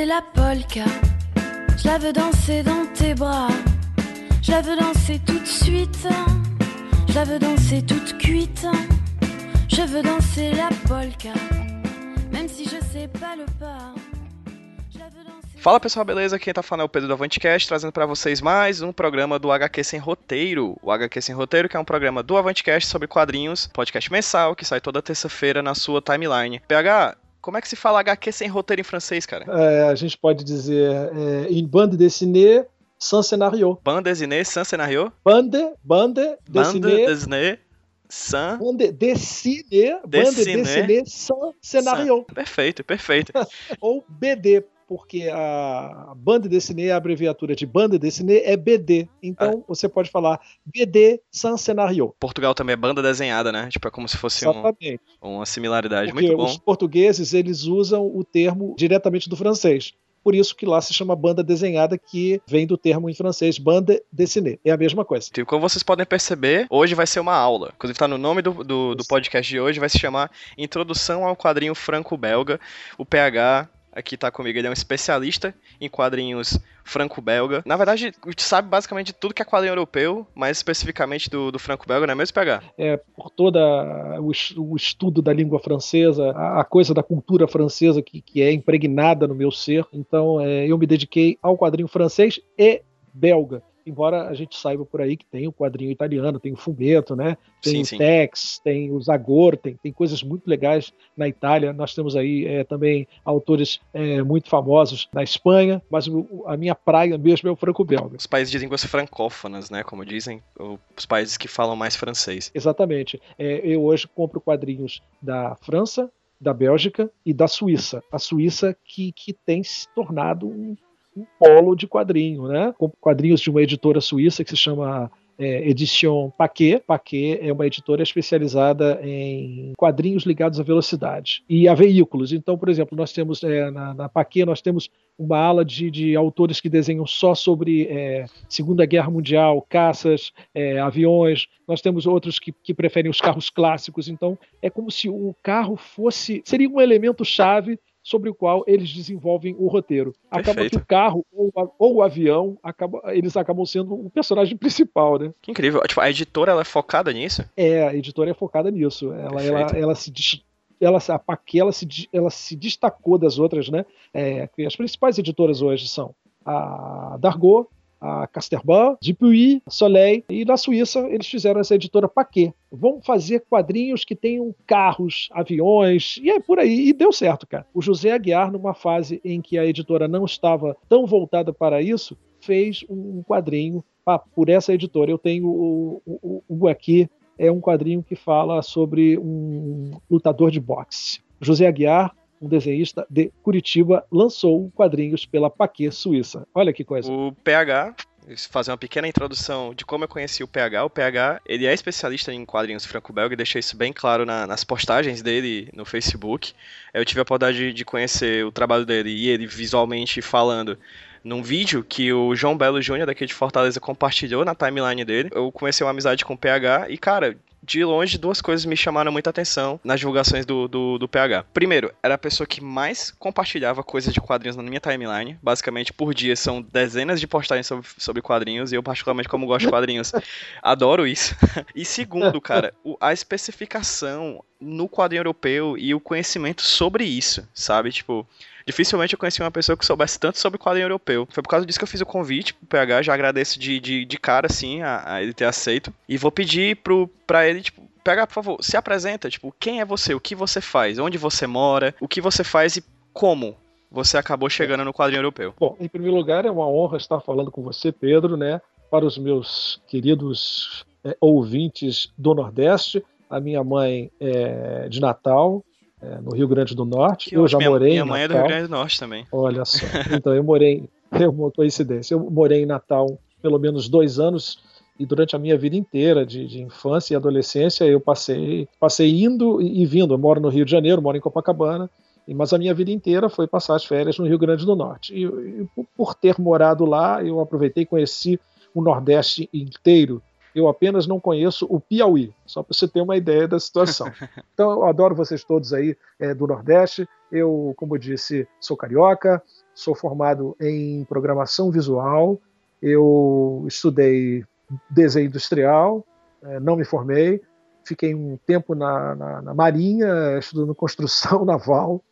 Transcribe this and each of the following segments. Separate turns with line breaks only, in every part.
Danser la polka. Je la veux danser dans tes bras. Je la veux danser tout de suite. Je la veux danser toute cuite. Je veux danser la polka. Même si je sais pas le pas.
Fala pessoal, beleza? Quem tá falando é o Pedro do Avantcast, trazendo para vocês mais um programa do HQ Sem Roteiro. O HQ Sem Roteiro, que é um programa do Avantcast sobre quadrinhos, podcast mensal, que sai toda terça-feira na sua timeline. PH, como é que se fala HQ sem roteiro em francês, cara?
É, a gente pode dizer é, une bande dessinée sans scénario.
Bande dessinée sans scénario?
Bande, bande dessinée.
Bande dessinée sans...
Bande dessinée, bande dessinée sans scénario.
Perfeito, perfeito.
Ou BD, porque a bande dessinée, a abreviatura de bande dessinée é BD. Então ah. você pode falar BD sans scénario.
Portugal também é banda desenhada, né? Tipo, é como se fosse um, uma similaridade.
Porque
Muito bom.
Os portugueses, eles usam o termo diretamente do francês. Por isso que lá se chama banda desenhada, que vem do termo em francês, banda dessinée. É a mesma coisa.
Tipo, como vocês podem perceber, hoje vai ser uma aula. Inclusive está no nome do, do, do podcast de hoje, vai se chamar Introdução ao Quadrinho Franco-Belga. O PH aqui tá comigo, ele é um especialista em quadrinhos franco-belga. Na verdade, sabe basicamente tudo que é quadrinho europeu, mais especificamente do, do franco-belga, não é mesmo, PH?
É, por todo o, o, estudo da língua francesa, a, a, coisa da cultura francesa que, que é impregnada no meu ser. Então, é, eu me dediquei ao quadrinho francês e belga embora a gente saiba por aí que tem o quadrinho italiano, tem o Fumeto, né? Tem sim, o sim. Tex, tem o Zagor, tem, tem coisas muito legais na Itália. Nós temos aí é, também autores é, muito famosos na Espanha, mas o, a minha praia mesmo é o franco-belga.
Os países de línguas francófonas, né? Como dizem, os países que falam mais francês.
Exatamente. É, eu hoje compro quadrinhos da França, da Bélgica e da Suíça. A Suíça que, que tem se tornado um um polo de quadrinho, né? Com quadrinhos de uma editora suíça que se chama é, Edition Paquet. Paquet é uma editora especializada em quadrinhos ligados à velocidade e a veículos. Então, por exemplo, nós temos é, na, na Paquet nós temos uma ala de, de autores que desenham só sobre é, Segunda Guerra Mundial, caças, é, aviões. Nós temos outros que, que preferem os carros clássicos. Então, é como se o carro fosse seria um elemento chave sobre o qual eles desenvolvem o roteiro. Perfeito. Acaba que o carro ou, ou, o avião, acaba, eles acabam sendo o personagem principal, né?
Que incrível. Tipo, a editora ela é focada nisso?
É, a editora é focada nisso. Ela, ela, ela se ela, a Paquet ela se, ela se destacou das outras, né? É, as principais editoras hoje são a Dargaud, a Casterban, Dupuy, Soleil, e na Suíça eles fizeram essa editora Paquet. Vão fazer quadrinhos que tenham carros, aviões, e é por aí, e deu certo, cara. O José Aguiar, numa fase em que a editora não estava tão voltada para isso, fez um quadrinho por essa editora. Eu tenho o, o, o aqui, é um quadrinho que fala sobre um lutador de boxe. José Aguiar um desenhista de Curitiba, lançou quadrinhos pela Paquet Suíça. Olha que coisa.
O PH fazer uma pequena introdução de como eu conheci o PH. O PH, ele é especialista em quadrinhos franco-belga, deixei isso bem claro na, nas postagens dele no Facebook. Eu tive a oportunidade de conhecer o trabalho dele e ele visualmente falando num vídeo que o João Belo Júnior daqui de Fortaleza compartilhou na timeline dele. Eu comecei uma amizade com o PH e, cara, de longe, duas coisas me chamaram muita atenção nas divulgações do, do, do, PH. Primeiro, era a pessoa que mais compartilhava coisas de quadrinhos na minha timeline. Basicamente, por dia são dezenas de postagens sobre, sobre quadrinhos, e eu, particularmente, como gosto de quadrinhos, adoro isso. E segundo, cara, a especificação no quadrinho europeu e o conhecimento sobre isso, sabe? Tipo, Dificilmente eu conheci uma pessoa que soubesse tanto sobre quadrinho europeu. Foi por causa disso que eu fiz o convite pro PH, já agradeço de, de, de cara, assim, a, a, ele ter aceito. E vou pedir pro, pra ele, tipo, PH, por favor, se apresenta, tipo, quem é você, o que você faz, onde você mora, o que você faz e como você acabou chegando no quadrinho europeu.
Bom, em primeiro lugar, é uma honra estar falando com você, Pedro, né? Para os meus queridos é, ouvintes do Nordeste, a minha mãe é de Natal, é, no Rio Grande do Norte. Que eu já minha, morei
minha
em Natal.
mãe é do Rio Grande do Norte também.
Olha só. Então, eu morei. É uma coincidência. Eu morei em Natal pelo menos dois anos e durante a minha vida inteira de, de, infância e adolescência eu passei passei indo e vindo. Eu moro no Rio de Janeiro, moro em Copacabana, mas a minha vida inteira foi passar as férias no Rio Grande do Norte. E, e por ter morado lá, eu aproveitei e conheci o Nordeste inteiro eu apenas não conheço o Piauí, só para você ter uma ideia da situação. Então, eu adoro vocês todos aí é, do Nordeste. Eu, como eu disse, sou carioca, sou formado em programação visual, eu estudei desenho industrial, é, não me formei, fiquei um tempo na, na, na Marinha, estudando construção naval.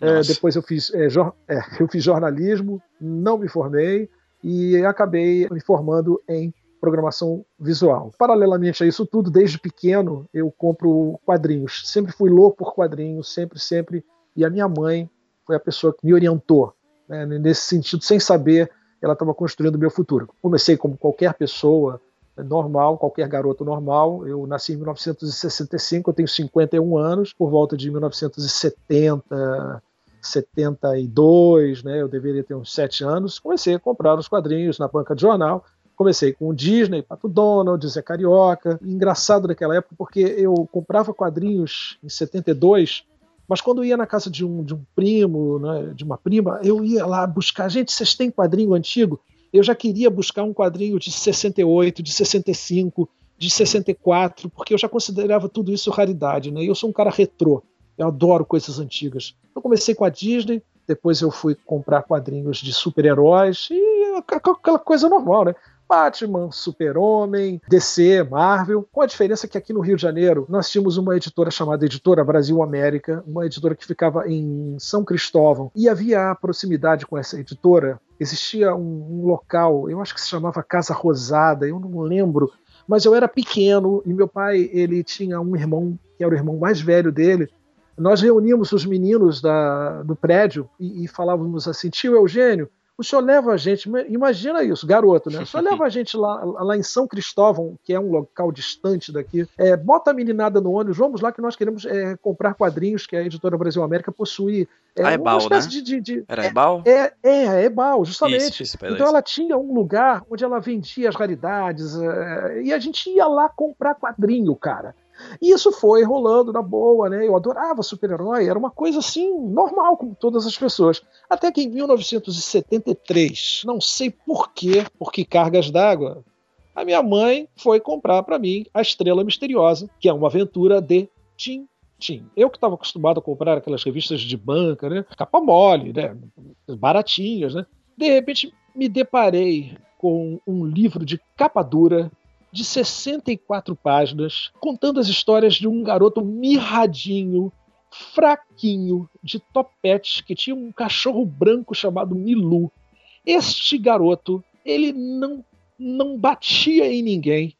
É, depois eu fiz, é, é, eu fiz jornalismo, não me formei e acabei me formando em programação visual. Paralelamente a isso tudo, desde pequeno eu compro quadrinhos. Sempre fui louco por quadrinhos, sempre, sempre. E a minha mãe foi a pessoa que me orientou né, nesse sentido, sem saber, ela estava construindo o meu futuro. Comecei como qualquer pessoa normal, qualquer garoto normal. Eu nasci em 1965, eu tenho 51 anos, por volta de 1970, 72, né? Eu deveria ter uns 7 anos. Comecei a comprar os quadrinhos na banca de jornal Comecei com o Disney, Pato Donald, Zé Carioca. Engraçado naquela época, porque eu comprava quadrinhos em 72, mas quando ia na casa de um, de um primo, né, de uma prima, eu ia lá buscar. Gente, vocês têm quadrinho antigo? Eu já queria buscar um quadrinho de 68, de 65, de 64, porque eu já considerava tudo isso raridade, né? Eu sou um cara retrô. Eu adoro coisas antigas. Eu comecei com a Disney, depois eu fui comprar quadrinhos de super-heróis e aquela coisa normal, né? Batman, Super-Homem, DC, Marvel, com a diferença que aqui no Rio de Janeiro nós tínhamos uma editora chamada Editora Brasil América, uma editora que ficava em São Cristóvão, e havia a proximidade com essa editora, existia um, um local, eu acho que se chamava Casa Rosada, eu não lembro, mas eu era pequeno e meu pai ele tinha um irmão que era o irmão mais velho dele. Nós reuníamos os meninos da, do prédio e, e falávamos assim: tio Eugênio, o senhor leva a gente, imagina isso, garoto, né? O senhor leva a gente lá, lá em São Cristóvão, que é um local distante daqui, é, bota a meninada no ônibus, vamos lá que nós queremos é, comprar quadrinhos que a editora Brasil América possui.
É, a Ebal, né?
De, de, de,
Era Ebal?
É, é, é Ebal, justamente. Isso, isso, então ela tinha um lugar onde ela vendia as raridades, é, e a gente ia lá comprar quadrinho, cara. E isso foi rolando na boa, né? Eu adorava super-herói, era uma coisa assim, normal como todas as pessoas. Até que em 1973, não sei por quê, por que cargas d'água, a minha mãe foi comprar para mim a Estrela Misteriosa, que é uma aventura de Tim Tim. Eu que estava acostumado a comprar aquelas revistas de banca, né? Capa mole, né? Baratinhas, né? De repente me deparei com um livro de capa dura de 64 páginas, contando as histórias de um garoto mirradinho, fraquinho, de topete, que tinha um cachorro branco chamado Milu. Este garoto, ele não, não batia em ninguém.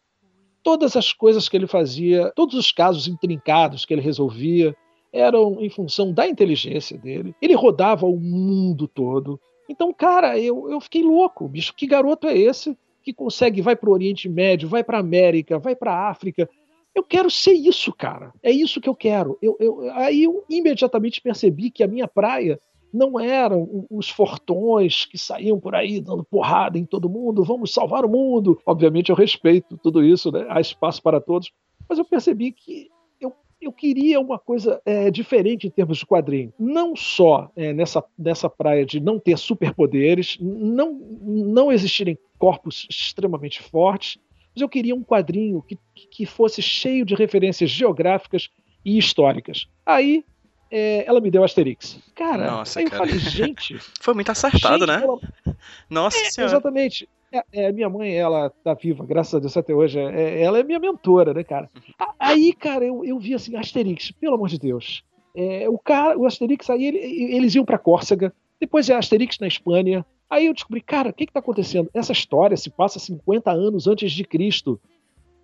Todas as coisas que ele fazia, todos os casos intrincados que ele resolvia, eram em função da inteligência dele. Ele rodava o mundo todo. Então, cara, eu, eu fiquei louco, bicho. Que garoto é esse? Que consegue, vai para o Oriente Médio, vai para a América, vai para a África. Eu quero ser isso, cara. É isso que eu quero. Eu, eu, aí eu imediatamente percebi que a minha praia não eram os fortões que saíam por aí dando porrada em todo mundo, vamos salvar o mundo. Obviamente eu respeito tudo isso, né? há espaço para todos, mas eu percebi que eu queria uma coisa é, diferente em termos de quadrinho. Não só é, nessa, nessa praia de não ter superpoderes, não, não existirem corpos extremamente fortes, mas eu queria um quadrinho que, que fosse cheio de referências geográficas e históricas. Aí é, ela me deu Asterix. Cara, Nossa, aí cara. eu falei, gente.
Foi muito acertado, gente, né? Ela... Nossa é,
senhora. Exatamente. É, é, minha mãe, ela tá viva, graças a Deus até hoje. É, é ela é minha mentora, né, cara? Uhum. Aí, cara, eu, eu vi assim, Asterix, pelo amor de Deus. É, o cara, o Asterix, aí ele, eles iam para Córcega, depois é Asterix na Espanha. Aí eu descobri, cara, o que está acontecendo? Essa história se passa 50 anos antes de Cristo.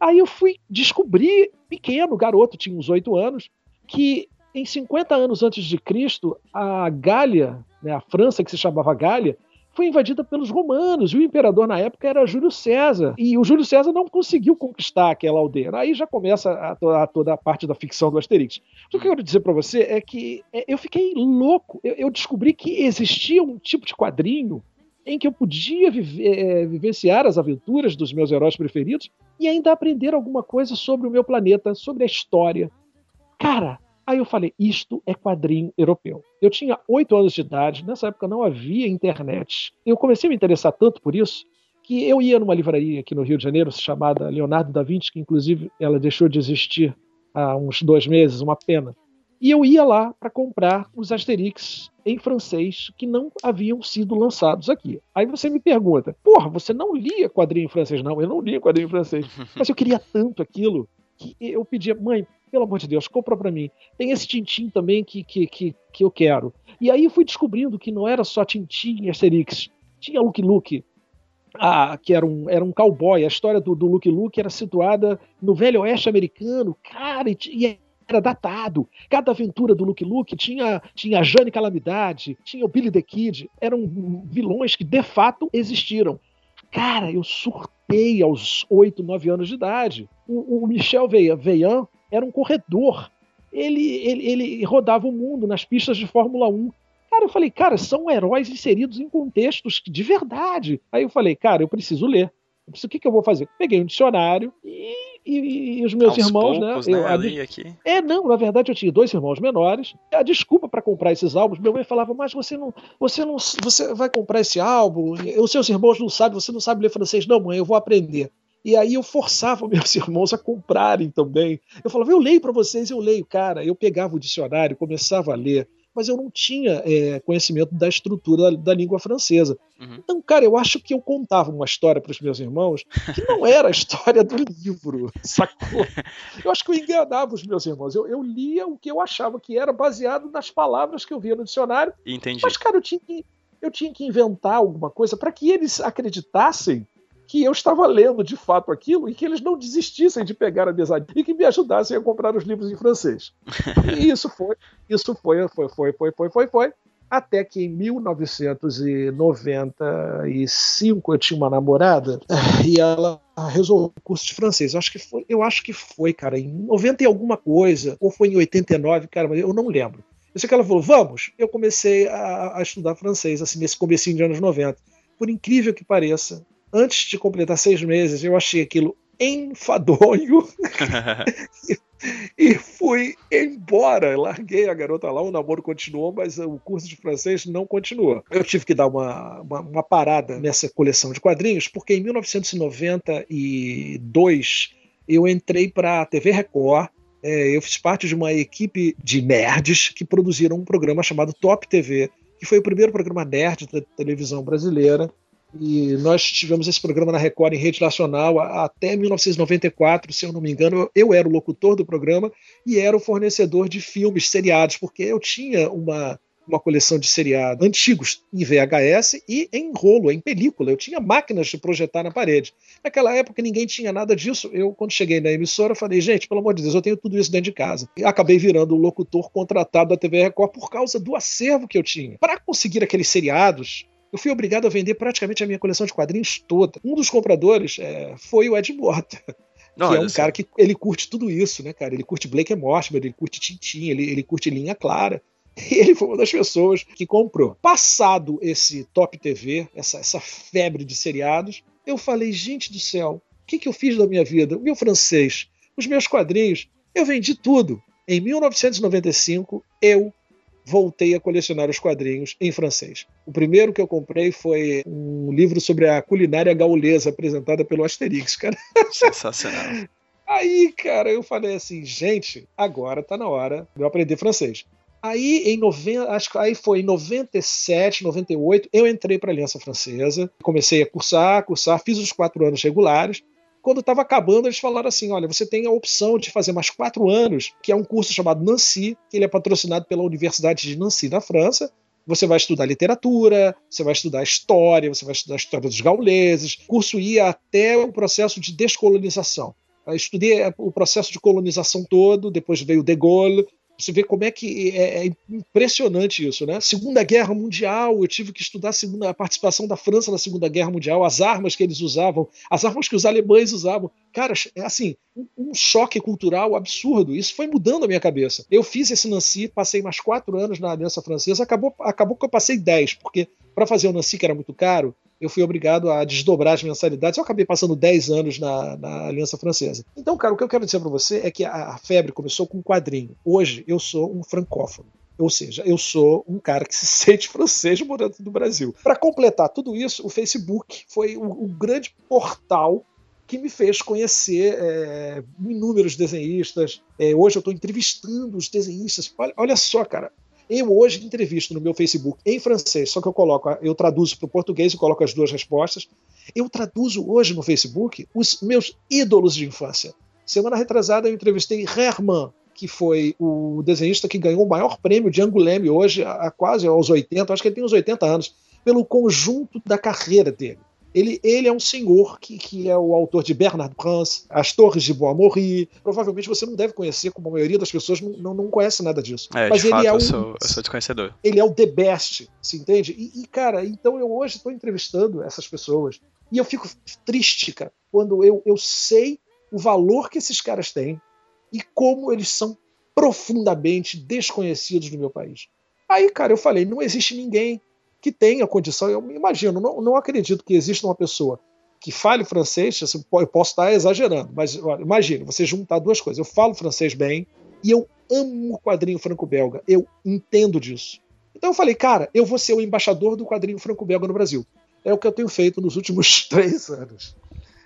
Aí eu fui descobrir, pequeno, garoto, tinha uns 8 anos, que em 50 anos antes de Cristo, a Gália, né, a França que se chamava Gália, foi invadida pelos romanos, e o imperador na época era Júlio César, e o Júlio César não conseguiu conquistar aquela aldeia. Aí já começa a, a, toda a parte da ficção do Asterix. O que eu quero dizer para você é que é, eu fiquei louco, eu, eu descobri que existia um tipo de quadrinho em que eu podia viver, é, vivenciar as aventuras dos meus heróis preferidos e ainda aprender alguma coisa sobre o meu planeta, sobre a história. Cara, aí eu falei: isto é quadrinho europeu. Eu tinha oito anos de idade, nessa época não havia internet. Eu comecei a me interessar tanto por isso que eu ia numa livraria aqui no Rio de Janeiro chamada Leonardo da Vinci, que inclusive ela deixou de existir há uns dois meses, uma pena. E eu ia lá para comprar os Asterix em francês que não haviam sido lançados aqui. Aí você me pergunta, porra, você não lia quadrinho em francês? Não, eu não lia quadrinho em francês. Mas eu queria tanto aquilo que eu pedia, mãe, pelo amor de Deus, compra para mim. Tem esse Tintim também que, que, que, que eu quero. E aí fui descobrindo que não era só Tintim e Asterix. Tinha Luke Luke, ah, que era um, era um cowboy. A história do, do Luke Luke era situada no velho oeste americano. Cara, e, e era datado. Cada aventura do Luke Luke tinha, tinha a Jane Calamidade, tinha o Billy the Kid. Eram vilões que de fato existiram. Cara, eu surtei aos 8, 9 anos de idade. O, o Michel Veillan era um corredor. Ele, ele, ele rodava o mundo nas pistas de Fórmula 1. Cara, eu falei, cara, são heróis inseridos em contextos de verdade. Aí eu falei, cara, eu preciso ler. O que, que eu vou fazer? Peguei um dicionário e, e, e os meus
Aos
irmãos,
poucos,
né?
né?
Eu,
ali, aqui.
É, não, na verdade eu tinha dois irmãos menores. A desculpa para comprar esses álbuns, meu mãe falava, mas você não, você não, você vai comprar esse álbum? Os seus irmãos não sabem, você não sabe ler francês, não, mãe, eu vou aprender. E aí eu forçava meus irmãos a comprarem também. Eu falava, eu leio para vocês, eu leio, cara. Eu pegava o dicionário, começava a ler mas eu não tinha é, conhecimento da estrutura da, da língua francesa. Uhum. Então, cara, eu acho que eu contava uma história para os meus irmãos que não era a história do livro, sacou? Eu acho que eu enganava os meus irmãos. Eu, eu lia o que eu achava que era baseado nas palavras que eu via no dicionário.
Entendi.
Mas, cara, eu tinha que, eu tinha que inventar alguma coisa para que eles acreditassem que eu estava lendo de fato aquilo e que eles não desistissem de pegar a mesa e que me ajudassem a comprar os livros em francês. E isso foi, isso foi, foi, foi, foi, foi, foi, foi, até que em 1995 eu tinha uma namorada e ela resolveu o curso de francês. Eu acho que foi, eu acho que foi, cara, em 90 e alguma coisa, ou foi em 89, cara, mas eu não lembro. Eu sei que ela falou, vamos. Eu comecei a, a estudar francês, assim, nesse comecinho de anos 90. Por incrível que pareça, antes de completar seis meses, eu achei aquilo enfadonho e fui embora. Larguei a garota lá, o namoro continuou, mas o curso de francês não continuou. Eu tive que dar uma, uma, uma parada nessa coleção de quadrinhos, porque em 1992 eu entrei para a TV Record. É, eu fiz parte de uma equipe de nerds que produziram um programa chamado Top TV, que foi o primeiro programa nerd da televisão brasileira e nós tivemos esse programa na Record em rede nacional até 1994, se eu não me engano. Eu era o locutor do programa e era o fornecedor de filmes seriados, porque eu tinha uma, uma coleção de seriados antigos em VHS e em rolo, em película. Eu tinha máquinas de projetar na parede. Naquela época ninguém tinha nada disso. Eu, quando cheguei na emissora, falei, gente, pelo amor de Deus, eu tenho tudo isso dentro de casa. E acabei virando o locutor contratado da TV Record por causa do acervo que eu tinha. Para conseguir aqueles seriados, eu fui obrigado a vender praticamente a minha coleção de quadrinhos toda. Um dos compradores é, foi o Ed Mota. Não, que é um cara que ele curte tudo isso, né, cara? Ele curte Blake Mortimer, ele curte Tintin, ele, ele curte linha clara. E ele foi uma das pessoas que comprou. Passado esse Top TV, essa, essa febre de seriados, eu falei, gente do céu, o que, que eu fiz da minha vida? O meu francês, os meus quadrinhos, eu vendi tudo. Em 1995, eu voltei a colecionar os quadrinhos em francês. O primeiro que eu comprei foi um livro sobre a culinária gaulesa apresentada pelo Asterix, cara.
Sensacional.
Aí, cara, eu falei assim, gente, agora tá na hora de eu aprender francês. Aí, em 90, acho que aí foi em 97, 98, eu entrei para a Aliança Francesa, comecei a cursar, cursar, fiz os quatro anos regulares, quando estava acabando, eles falaram assim: olha, você tem a opção de fazer mais quatro anos, que é um curso chamado Nancy, que ele é patrocinado pela Universidade de Nancy, na França. Você vai estudar literatura, você vai estudar história, você vai estudar a história dos gauleses. O curso ia até o processo de descolonização. Eu estudei o processo de colonização todo, depois veio De Gaulle, Você vê como é que é, é, impressionante isso, né? Segunda Guerra Mundial, eu tive que estudar a, segunda, a participação da França na Segunda Guerra Mundial, as armas que eles usavam, as armas que os alemães usavam. Cara, é assim, um, um choque cultural absurdo. Isso foi mudando a minha cabeça. Eu fiz esse Nancy, passei mais quatro anos na Aliança Francesa, acabou, acabou que eu passei dez, porque para fazer o Nancy, que era muito caro, eu fui obrigado a desdobrar as mensalidades. Eu acabei passando 10 anos na, na Aliança Francesa. Então, cara, o que eu quero dizer para você é que a, a febre começou com um quadrinho. Hoje eu sou um francófono. Ou seja, eu sou um cara que se sente francês morando no Brasil. Para completar tudo isso, o Facebook foi o, o grande portal que me fez conhecer é, inúmeros desenhistas. É, hoje eu estou entrevistando os desenhistas. Olha, olha, só, cara. Eu hoje entrevisto no meu Facebook em francês, só que eu coloco, eu traduzo para o português e coloco as duas respostas. Eu traduzo hoje no Facebook os meus ídolos de infância. Semana retrasada eu entrevistei Herman, que foi o desenhista que ganhou o maior prêmio de Angoulême hoje, há quase aos 80, acho que ele tem uns 80 anos, pelo conjunto da carreira dele. Ele, ele é um senhor que, que é o autor de Bernard Prince, As Torres de Bois-Morri. Provavelmente você não deve conhecer, como a maioria das pessoas não, não, não conhece nada disso.
É, Mas ele fato, é um, eu, sou, eu sou desconhecedor.
Ele é o the best, se entende? E, e cara, então eu hoje estou entrevistando essas pessoas e eu fico triste, cara, quando eu, eu sei o valor que esses caras têm e como eles são profundamente desconhecidos no meu país. Aí, cara, eu falei, não existe ninguém que tenha condição. Eu imagino, não, não acredito que exista uma pessoa que fale francês, assim, eu posso estar exagerando, mas imagine, você juntar duas coisas. Eu falo francês bem e eu amo o quadrinho franco-belga. Eu entendo disso. Então eu falei, cara, eu vou ser o embaixador do quadrinho franco-belga no Brasil. É o que eu tenho feito nos últimos três anos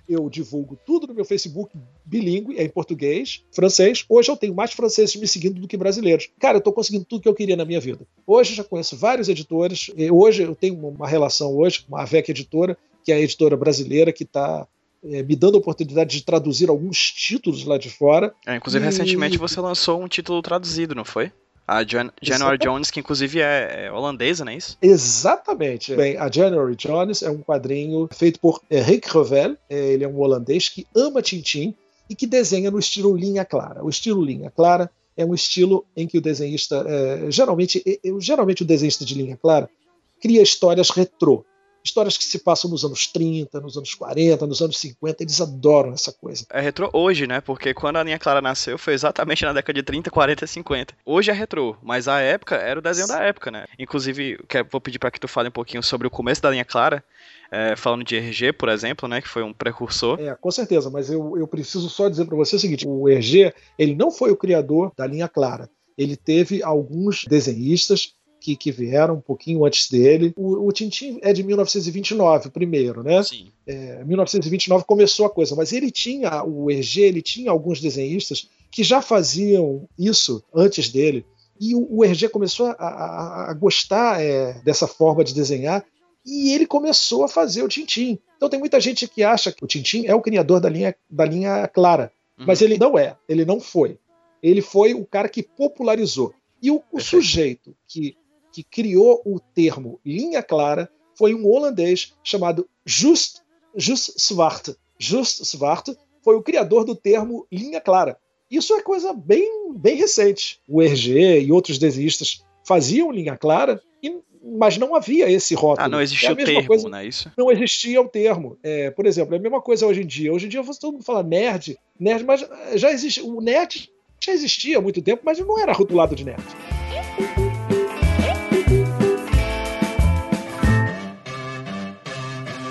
eu divulgo tudo no meu Facebook bilíngue, é em português, francês. Hoje eu tenho mais franceses me seguindo do que brasileiros. Cara, eu estou conseguindo tudo que eu queria na minha vida. Hoje eu já conheço vários editores. Hoje eu tenho uma relação hoje com a AVEC Editora, que é a editora brasileira que está é, me dando a oportunidade de traduzir alguns títulos lá de fora.
É, inclusive, e... recentemente você lançou um título traduzido, não foi? A Jan January Jones, que inclusive é, é, holandesa, não é isso?
Exatamente. Bem, a January Jones é um quadrinho feito por Henrik Revel. É, ele é um holandês que ama Tintin e que desenha no estilo linha clara. O estilo linha clara é um estilo em que o desenhista, é, geralmente, geralmente o desenhista de linha clara cria histórias retrô histórias que se passam nos anos 30, nos anos 40, nos anos 50, eles adoram essa coisa.
É retrô hoje, né? Porque quando a linha clara nasceu foi exatamente na década de 30, 40 e 50. Hoje é retrô, mas a época era o desenho da época, né? Inclusive, vou pedir para que tu fale um pouquinho sobre o começo da linha clara. É, falando de RG, por exemplo, né, que foi um precursor.
É, com certeza, mas eu, eu preciso só dizer para você o seguinte: o RG ele não foi o criador da linha clara. Ele teve alguns desenhistas que, que vieram um pouquinho antes dele. O, o Tintin é de 1929, o primeiro, né? Sim. É, 1929 começou a coisa, mas ele tinha, o Hergé, ele tinha alguns desenhistas que já faziam isso antes dele. E o, o Hergé começou a, a, a gostar é, dessa forma de desenhar e ele começou a fazer o Tintin. Então tem muita gente que acha que o Tintin é o criador da linha, da linha clara, uhum. mas ele não é, ele não foi. Ele foi o cara que popularizou. E o, o sujeito que que criou o termo linha clara foi um holandês chamado Just, Just Zwart. Just Zwart foi o criador do termo linha clara. Isso é coisa bem, bem recente. O Hergé e outros desenhistas faziam linha clara, mas não havia esse rótulo.
Ah, não existia é o termo, coisa, não é isso?
Não existia o termo. É, por exemplo, é a mesma coisa hoje em dia. Hoje em dia todo mundo fala nerd, nerd, mas já existe. O nerd já existia há muito tempo, mas não era rotulado de nerd.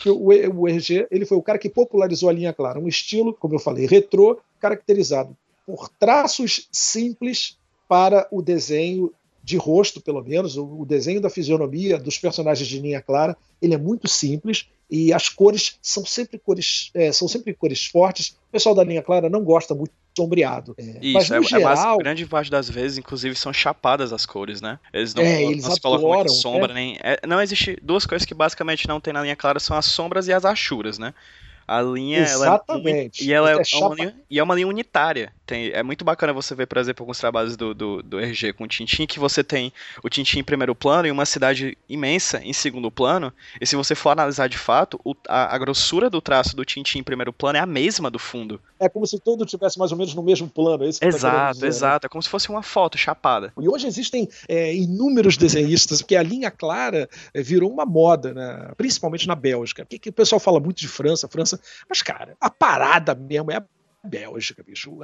que o, RG ele foi o cara que popularizou a linha clara, um estilo, como eu falei, retrô, caracterizado por traços simples para o desenho de rosto, pelo menos, o desenho da fisionomia dos personagens de linha clara, ele é muito simples e as cores são sempre cores, é, são sempre cores fortes. O pessoal da linha clara não gosta muito sombreado.
É, Isso, mas, no é, geral, é mais, grande parte das vezes, inclusive, são chapadas as cores, né? Eles não,
é, eles não se colocam muito
sombra, é. nem. É, não existe. Duas coisas que basicamente não tem na linha clara são as sombras e as achuras, né? A linha.
Exatamente.
Ela é, e ela é, é uma linha, e é uma linha unitária. Tem, é muito bacana você ver, por exemplo, alguns trabalhos do, do, do RG com o Tintin, que você tem o Tintin em primeiro plano e uma cidade imensa em segundo plano. E se você for analisar de fato, o, a, a, grossura do traço do Tintin em primeiro plano é a mesma do fundo.
É como se tudo tivesse mais ou menos no mesmo plano. É isso
que exato, né? exato. É como se fosse uma foto chapada.
E hoje existem é, inúmeros desenhistas, porque a linha clara é, virou uma moda, né? principalmente na Bélgica. Porque o pessoal fala muito de França, França. Mas, cara, a parada mesmo é a Bélgica, bicho.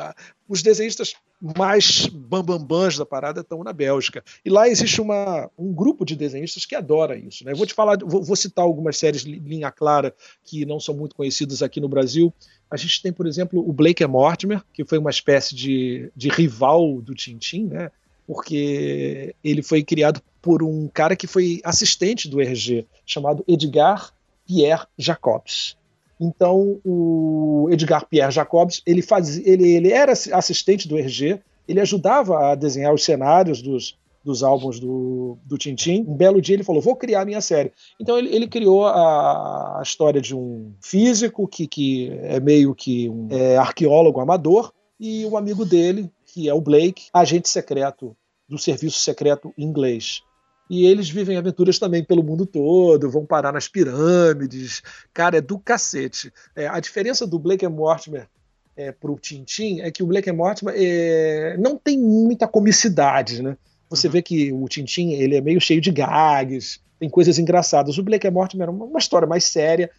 Os desenhistas mais bambambãs da parada estão na Bélgica. E lá existe uma, um grupo de desenhistas que adora isso. Né? Vou te falar, vou, vou citar algumas séries linha clara que não são muito conhecidas aqui no Brasil. A gente tem, por exemplo, o Blake Mortimer, que foi uma espécie de, de rival do Tintin, né? porque ele foi criado por um cara que foi assistente do RG, chamado Edgar Pierre Jacobs. Então, o Edgar Pierre Jacobs, ele, faz, ele, ele era assistente do RG, ele ajudava a desenhar os cenários dos, dos álbuns do, do Tintin. Um belo dia ele falou: Vou criar a minha série. Então ele, ele criou a, a, história de um físico que, que é meio que um é, arqueólogo amador e um amigo dele, que é o Blake, agente secreto do serviço secreto inglês e eles vivem aventuras também pelo mundo todo, vão parar nas pirâmides. Cara, é do cacete. É, a diferença do Blake and Mortimer é, pro Tintin é que o Blake and Mortimer é, não tem muita comicidade, né? Você uhum. vê que o Tintin ele é meio cheio de gags, tem coisas engraçadas. O Blake and Mortimer é uma, uma história mais séria,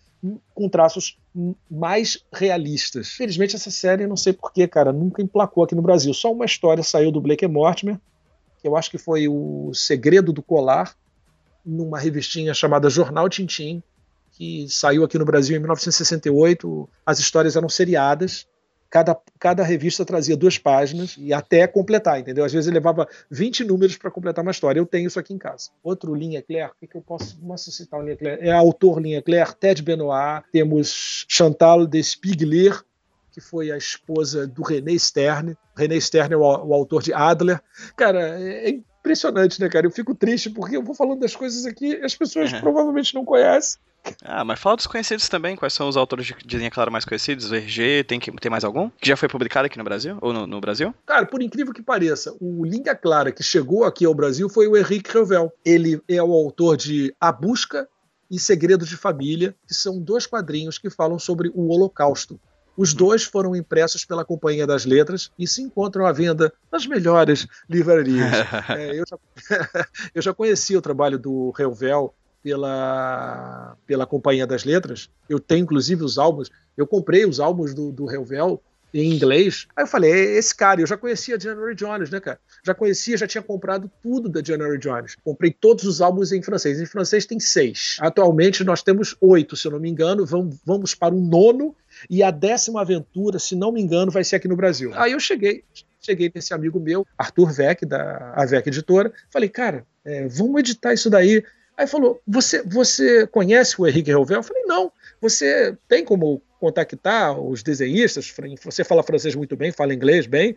com traços mais realistas. Felizmente essa série, não sei porquê, cara, nunca emplacou aqui no Brasil. Só uma história saiu do Blake and Mortimer, eu acho que foi o Segredo do Colar, numa revistinha chamada Jornal Tintim, que saiu aqui no Brasil em 1968. As histórias eram seriadas, cada, cada revista trazia duas páginas e até completar, entendeu? Às vezes levava 20 números para completar uma história. Eu tenho isso aqui em casa. Outro Linha Claire, o que, que eu posso, posso citar o Linha Claire? É autor Linha Claire, Ted Benoit, temos Chantal Despigler, que foi a esposa do René Stern. René Stern é o, o autor de Adler. Cara, é, é impressionante, né, cara? Eu fico triste porque eu vou falando das coisas aqui e as pessoas uhum. provavelmente não conhecem.
Ah, mas fala dos conhecidos também. Quais são os autores de, de linha clara mais conhecidos? O RG, tem, que, tem mais algum? Que já foi publicado aqui no Brasil? Ou no, no, Brasil?
Cara, por incrível que pareça, o Linha Clara que chegou aqui ao Brasil foi o Henrique Revel. Ele é o autor de A Busca e Segredos de Família, que são dois quadrinhos que falam sobre o Holocausto. Os dois foram impressos pela Companhia das Letras e se encontram à venda nas melhores livrarias. é, eu, já, eu, já, conhecia o trabalho do Reuvel pela, pela Companhia das Letras. Eu tenho, inclusive, os álbuns. Eu comprei os álbuns do, do Reuvel em inglês. Aí eu falei, é esse cara, eu já conhecia a January Jones, né, cara? Já conhecia, já tinha comprado tudo da January Jones. Comprei todos os álbuns em francês. Em francês tem seis. Atualmente nós temos oito, se eu não me engano. Vamos, vamos para o nono e a décima aventura, se não me engano, vai ser aqui no Brasil. Aí eu cheguei, cheguei nesse amigo meu, Arthur Vec, da Avec Editora, falei, cara, é, vamos editar isso daí. Aí falou, você, você conhece o Henrique Revel? Eu falei, não. Você tem como contactar os desenhistas? Você fala francês muito bem, fala inglês bem.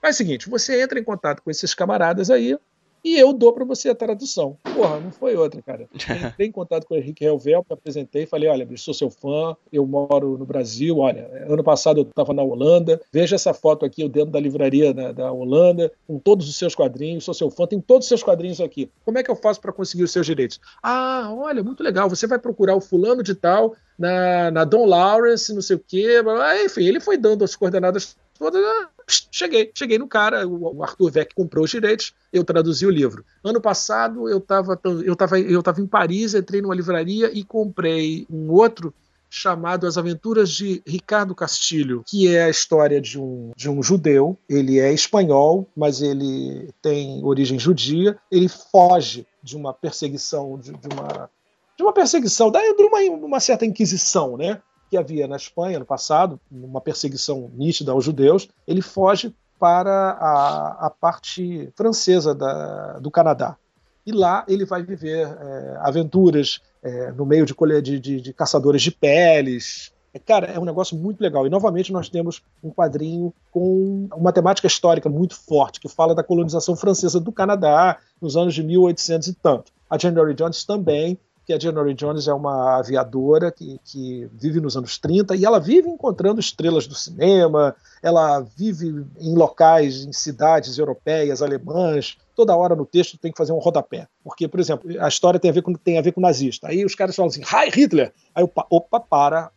Faz o seguinte, você entra em contato com esses camaradas aí, e eu dou para você a tradução. Porra, não foi outra, cara. Entrei em contato com o Henrique Helvel, me apresentei, falei, olha, sou seu fã, eu moro no Brasil, olha, ano passado eu estava na Holanda, veja essa foto aqui, eu dentro da livraria da, da, Holanda, com todos os seus quadrinhos, sou seu fã, tem todos os seus quadrinhos aqui. Como é que eu faço para conseguir os seus direitos? Ah, olha, muito legal, você vai procurar o fulano de tal, na, na Don Lawrence, não sei o quê, enfim, ele foi dando as coordenadas todas, cheguei, cheguei no cara, o Arthur Vec comprou os direitos, eu traduzi o livro. Ano passado eu estava eu tava, eu tava em Paris, entrei numa livraria e comprei um outro chamado As Aventuras de Ricardo Castilho, que é a história de um, de um judeu. Ele é espanhol, mas ele tem origem judia. Ele foge de uma perseguição, de, de uma de uma perseguição, de uma, uma certa inquisição, né? Que havia na Espanha no passado, uma perseguição nítida aos judeus, ele foge para a, a parte francesa da, do Canadá. E lá ele vai viver é, aventuras é, no meio de, de, de, de caçadores de peles, é, cara, é um negócio muito legal. E novamente nós temos um quadrinho com uma temática histórica muito forte, que fala da colonização francesa do Canadá nos anos de 1800 e tanto. A January Jones também, que a January Jones é uma aviadora que, que vive nos anos 30 e ela vive encontrando estrelas do cinema, ela vive em locais, em cidades europeias, alemãs, toda hora no texto tem que fazer um rodapé. Porque, por exemplo, a história tem a ver com, tem a ver com nazista. Aí os caras falam assim, Hi Hitler! Aí opa, opa para,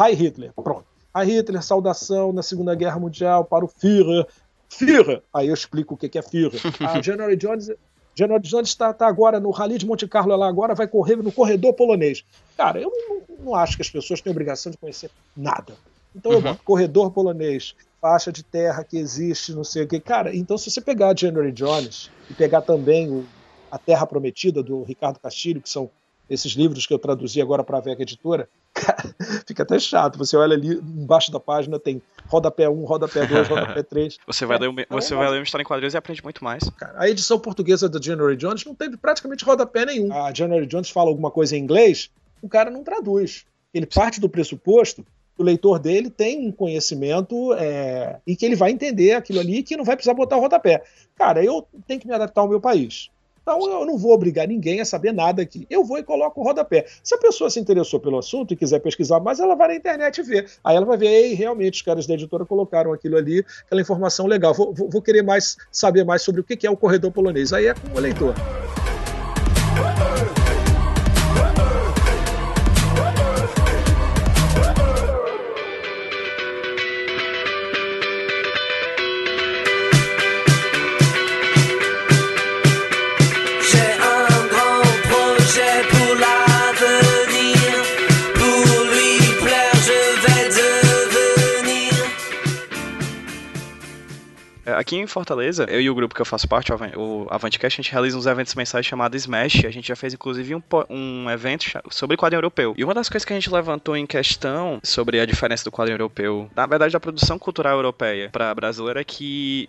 Hi Hitler, pronto. Hi Hitler, saudação na Segunda Guerra Mundial para o Führer. Führer! Aí eu explico o que é Führer. A January Jones General Jones está tá agora no Rally de Monte Carlo, lá agora vai correr no corredor polonês. Cara, eu não, não acho que as pessoas têm obrigação de conhecer nada. Então eu uhum. boto corredor polonês, faixa de terra que existe, não sei o que. Cara, então se você pegar January Jones e pegar também o, A Terra Prometida, do Ricardo Castilho, que são esses livros que eu traduzi agora para a Vega Editora, cara, fica até chato. Você olha ali embaixo da página, tem rodapé 1, rodapé 2, rodapé 3.
você vai, é, ler, um, você vai ler uma história em quadrinhos e aprende muito mais.
Cara, a edição portuguesa da January Jones não tem praticamente rodapé nenhum. A January Jones fala alguma coisa em inglês, o cara não traduz. Ele parte do pressuposto que o leitor dele tem um conhecimento é, e que ele vai entender aquilo ali e que não vai precisar botar o rodapé. Cara, eu tenho que me adaptar ao meu país. Então eu não vou obrigar ninguém a saber nada aqui. Eu vou e coloco o rodapé. Se a pessoa se interessou pelo assunto e quiser pesquisar mais, ela vai na internet ver. Aí ela vai ver, Ei, realmente os caras da editora colocaram aquilo ali, aquela informação legal. Vou, vou, vou querer mais saber mais sobre o que é o corredor polonês. Aí é com o leitor.
Aqui em Fortaleza, eu e o grupo que eu faço parte, o Avantcast, a gente realiza uns eventos mensais chamados Smash. A gente já fez, inclusive, um, um evento sobre quadrinho europeu. E uma das coisas que a gente levantou em questão sobre a diferença do quadrinho europeu, na verdade, da produção cultural europeia para brasileira, é que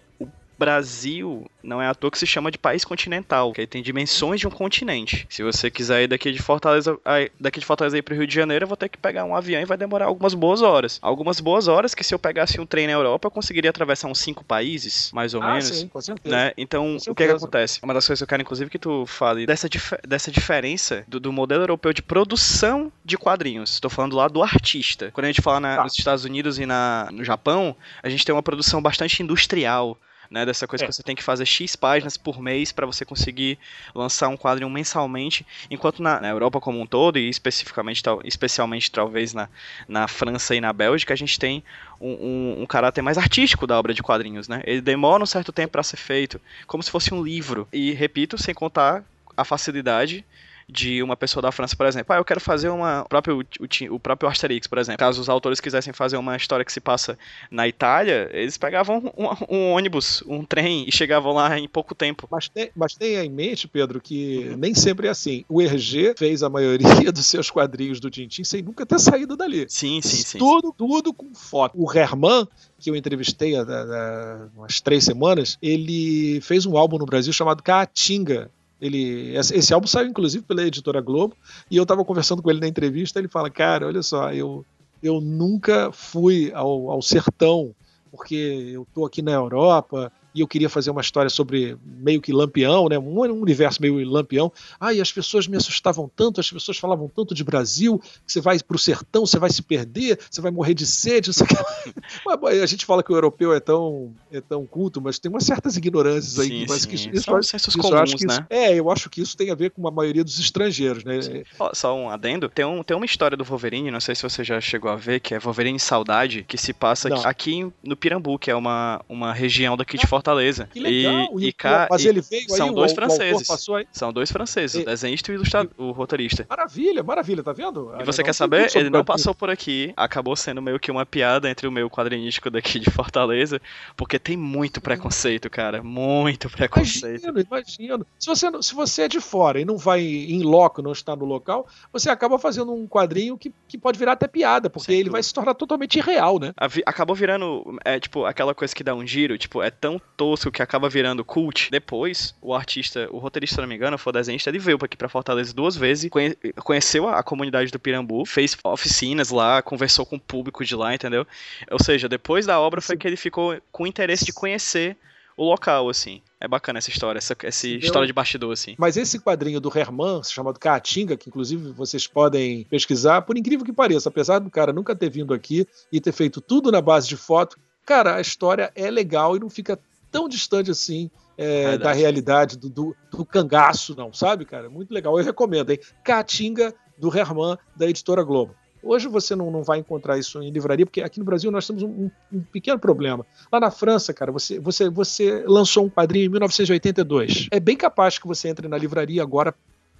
Brasil não é à toa que se chama de país continental, que aí tem dimensões de um continente. Se você quiser ir daqui de Fortaleza, daqui de Fortaleza ir pro Rio de Janeiro, eu vou ter que pegar um avião e vai demorar algumas boas horas. Algumas boas horas que se eu pegasse um trem na Europa, eu conseguiria atravessar uns cinco países, mais ou ah, menos. Sim, com certeza. Né? Então, o que, é que acontece? Uma das coisas que eu quero, inclusive, que tu fale dessa, dif dessa diferença do, do, modelo europeu de produção de quadrinhos. Estou falando lá do artista. Quando a gente fala na, tá. nos Estados Unidos e na, no Japão, a gente tem uma produção bastante industrial né? Dessa coisa é. que você tem que fazer X páginas por mês para você conseguir lançar um quadrinho mensalmente, enquanto na, na, Europa como um todo, e especificamente, tal, especialmente talvez na, na França e na Bélgica, a gente tem um, um, um, caráter mais artístico da obra de quadrinhos, né? Ele demora um certo tempo para ser feito, como se fosse um livro. E, repito, sem contar a facilidade de uma pessoa da França, por exemplo. Ah, eu quero fazer uma. O próprio, o, o próprio Asterix, por exemplo. Caso os autores quisessem fazer uma história que se passa na Itália, eles pegavam um, um ônibus, um trem e chegavam lá em pouco tempo.
Mas, tem, mas tenha em mente, Pedro, que nem sempre é assim. O Hergé fez a maioria dos seus quadrinhos do Tintin sem nunca ter saído dali.
Sim, sim, sim.
Tudo, tudo com foto. O Herman, que eu entrevistei há, há umas três semanas, ele fez um álbum no Brasil chamado Caatinga, ele, esse álbum saiu inclusive pela editora Globo e eu estava conversando com ele na entrevista. Ele fala: Cara, olha só, eu, eu nunca fui ao, ao sertão porque eu tô aqui na Europa e eu queria fazer uma história sobre meio que Lampião, né? Um, universo meio Lampião. Ah, e as pessoas me assustavam tanto, as pessoas falavam tanto de Brasil, que você vai pro sertão, você vai se perder, você vai morrer de sede, a gente fala que o europeu é tão, é tão culto, mas tem umas certas ignorâncias aí.
Sim,
mas
sim. Que isso, isso, São sensos isso, comuns,
que
né?
é, eu acho que isso tem a ver com a maioria dos estrangeiros, né?
Só um adendo, tem, um, tem uma história do Wolverine, não sei se você já chegou a ver, que é Wolverine Saudade, que se passa não. aqui no Pirambu, que é uma, uma região daqui de Fortaleza Fortaleza.
Que legal.
E, e, cá,
mas
e
ele veio
são
aí,
dois
o,
franceses.
O.
São dois franceses,
E-
o desenhista e o, ilustra- o roteirista.
Maravilha, maravilha, tá vendo?
E você
Não,
quer saber? Ele não passou por aqui, acabou sendo meio que uma piada entre o meu quadrinístico daqui de Fortaleza, porque tem muito preconceito, cara, muito preconceito.
Imagino, imagino. Se você, se você é de fora e não vai em loco, não está no local, você acaba fazendo um quadrinho que, que pode virar até piada, porque
Sem
ele
dúvida.
vai se tornar totalmente irreal, né?
Acabou virando, é tipo, aquela coisa que dá um giro, tipo, é tão tosco que acaba virando cult. Depois, o artista, o roteirista, se não me engano, foi o desenhista, ele veio pra aqui pra Fortaleza duas vezes, conhe- conheceu a, a comunidade do Pirambu, fez oficinas lá, conversou com o público de lá, entendeu? Ou seja, depois da obra foi que ele ficou com interesse de conhecer o local, assim. É bacana essa história, essa, essa história de bastidor, assim.
Mas esse quadrinho do Herman, chamado Caatinga, que inclusive vocês podem pesquisar, por incrível que pareça, apesar do cara nunca ter vindo aqui e ter feito tudo na base de foto, cara, a história é legal e não fica tão distante assim é, da realidade do, do, do cangaço, não, sabe, cara? Muito legal. Eu recomendo, hein? Caatinga do Herman, da editora Globo. Hoje você não, não vai encontrar isso em livraria, porque aqui no Brasil nós temos um, um- um pequeno problema. Lá na França, cara, você, você, você lançou um quadrinho em 1982. É bem capaz que você entre na livraria agora,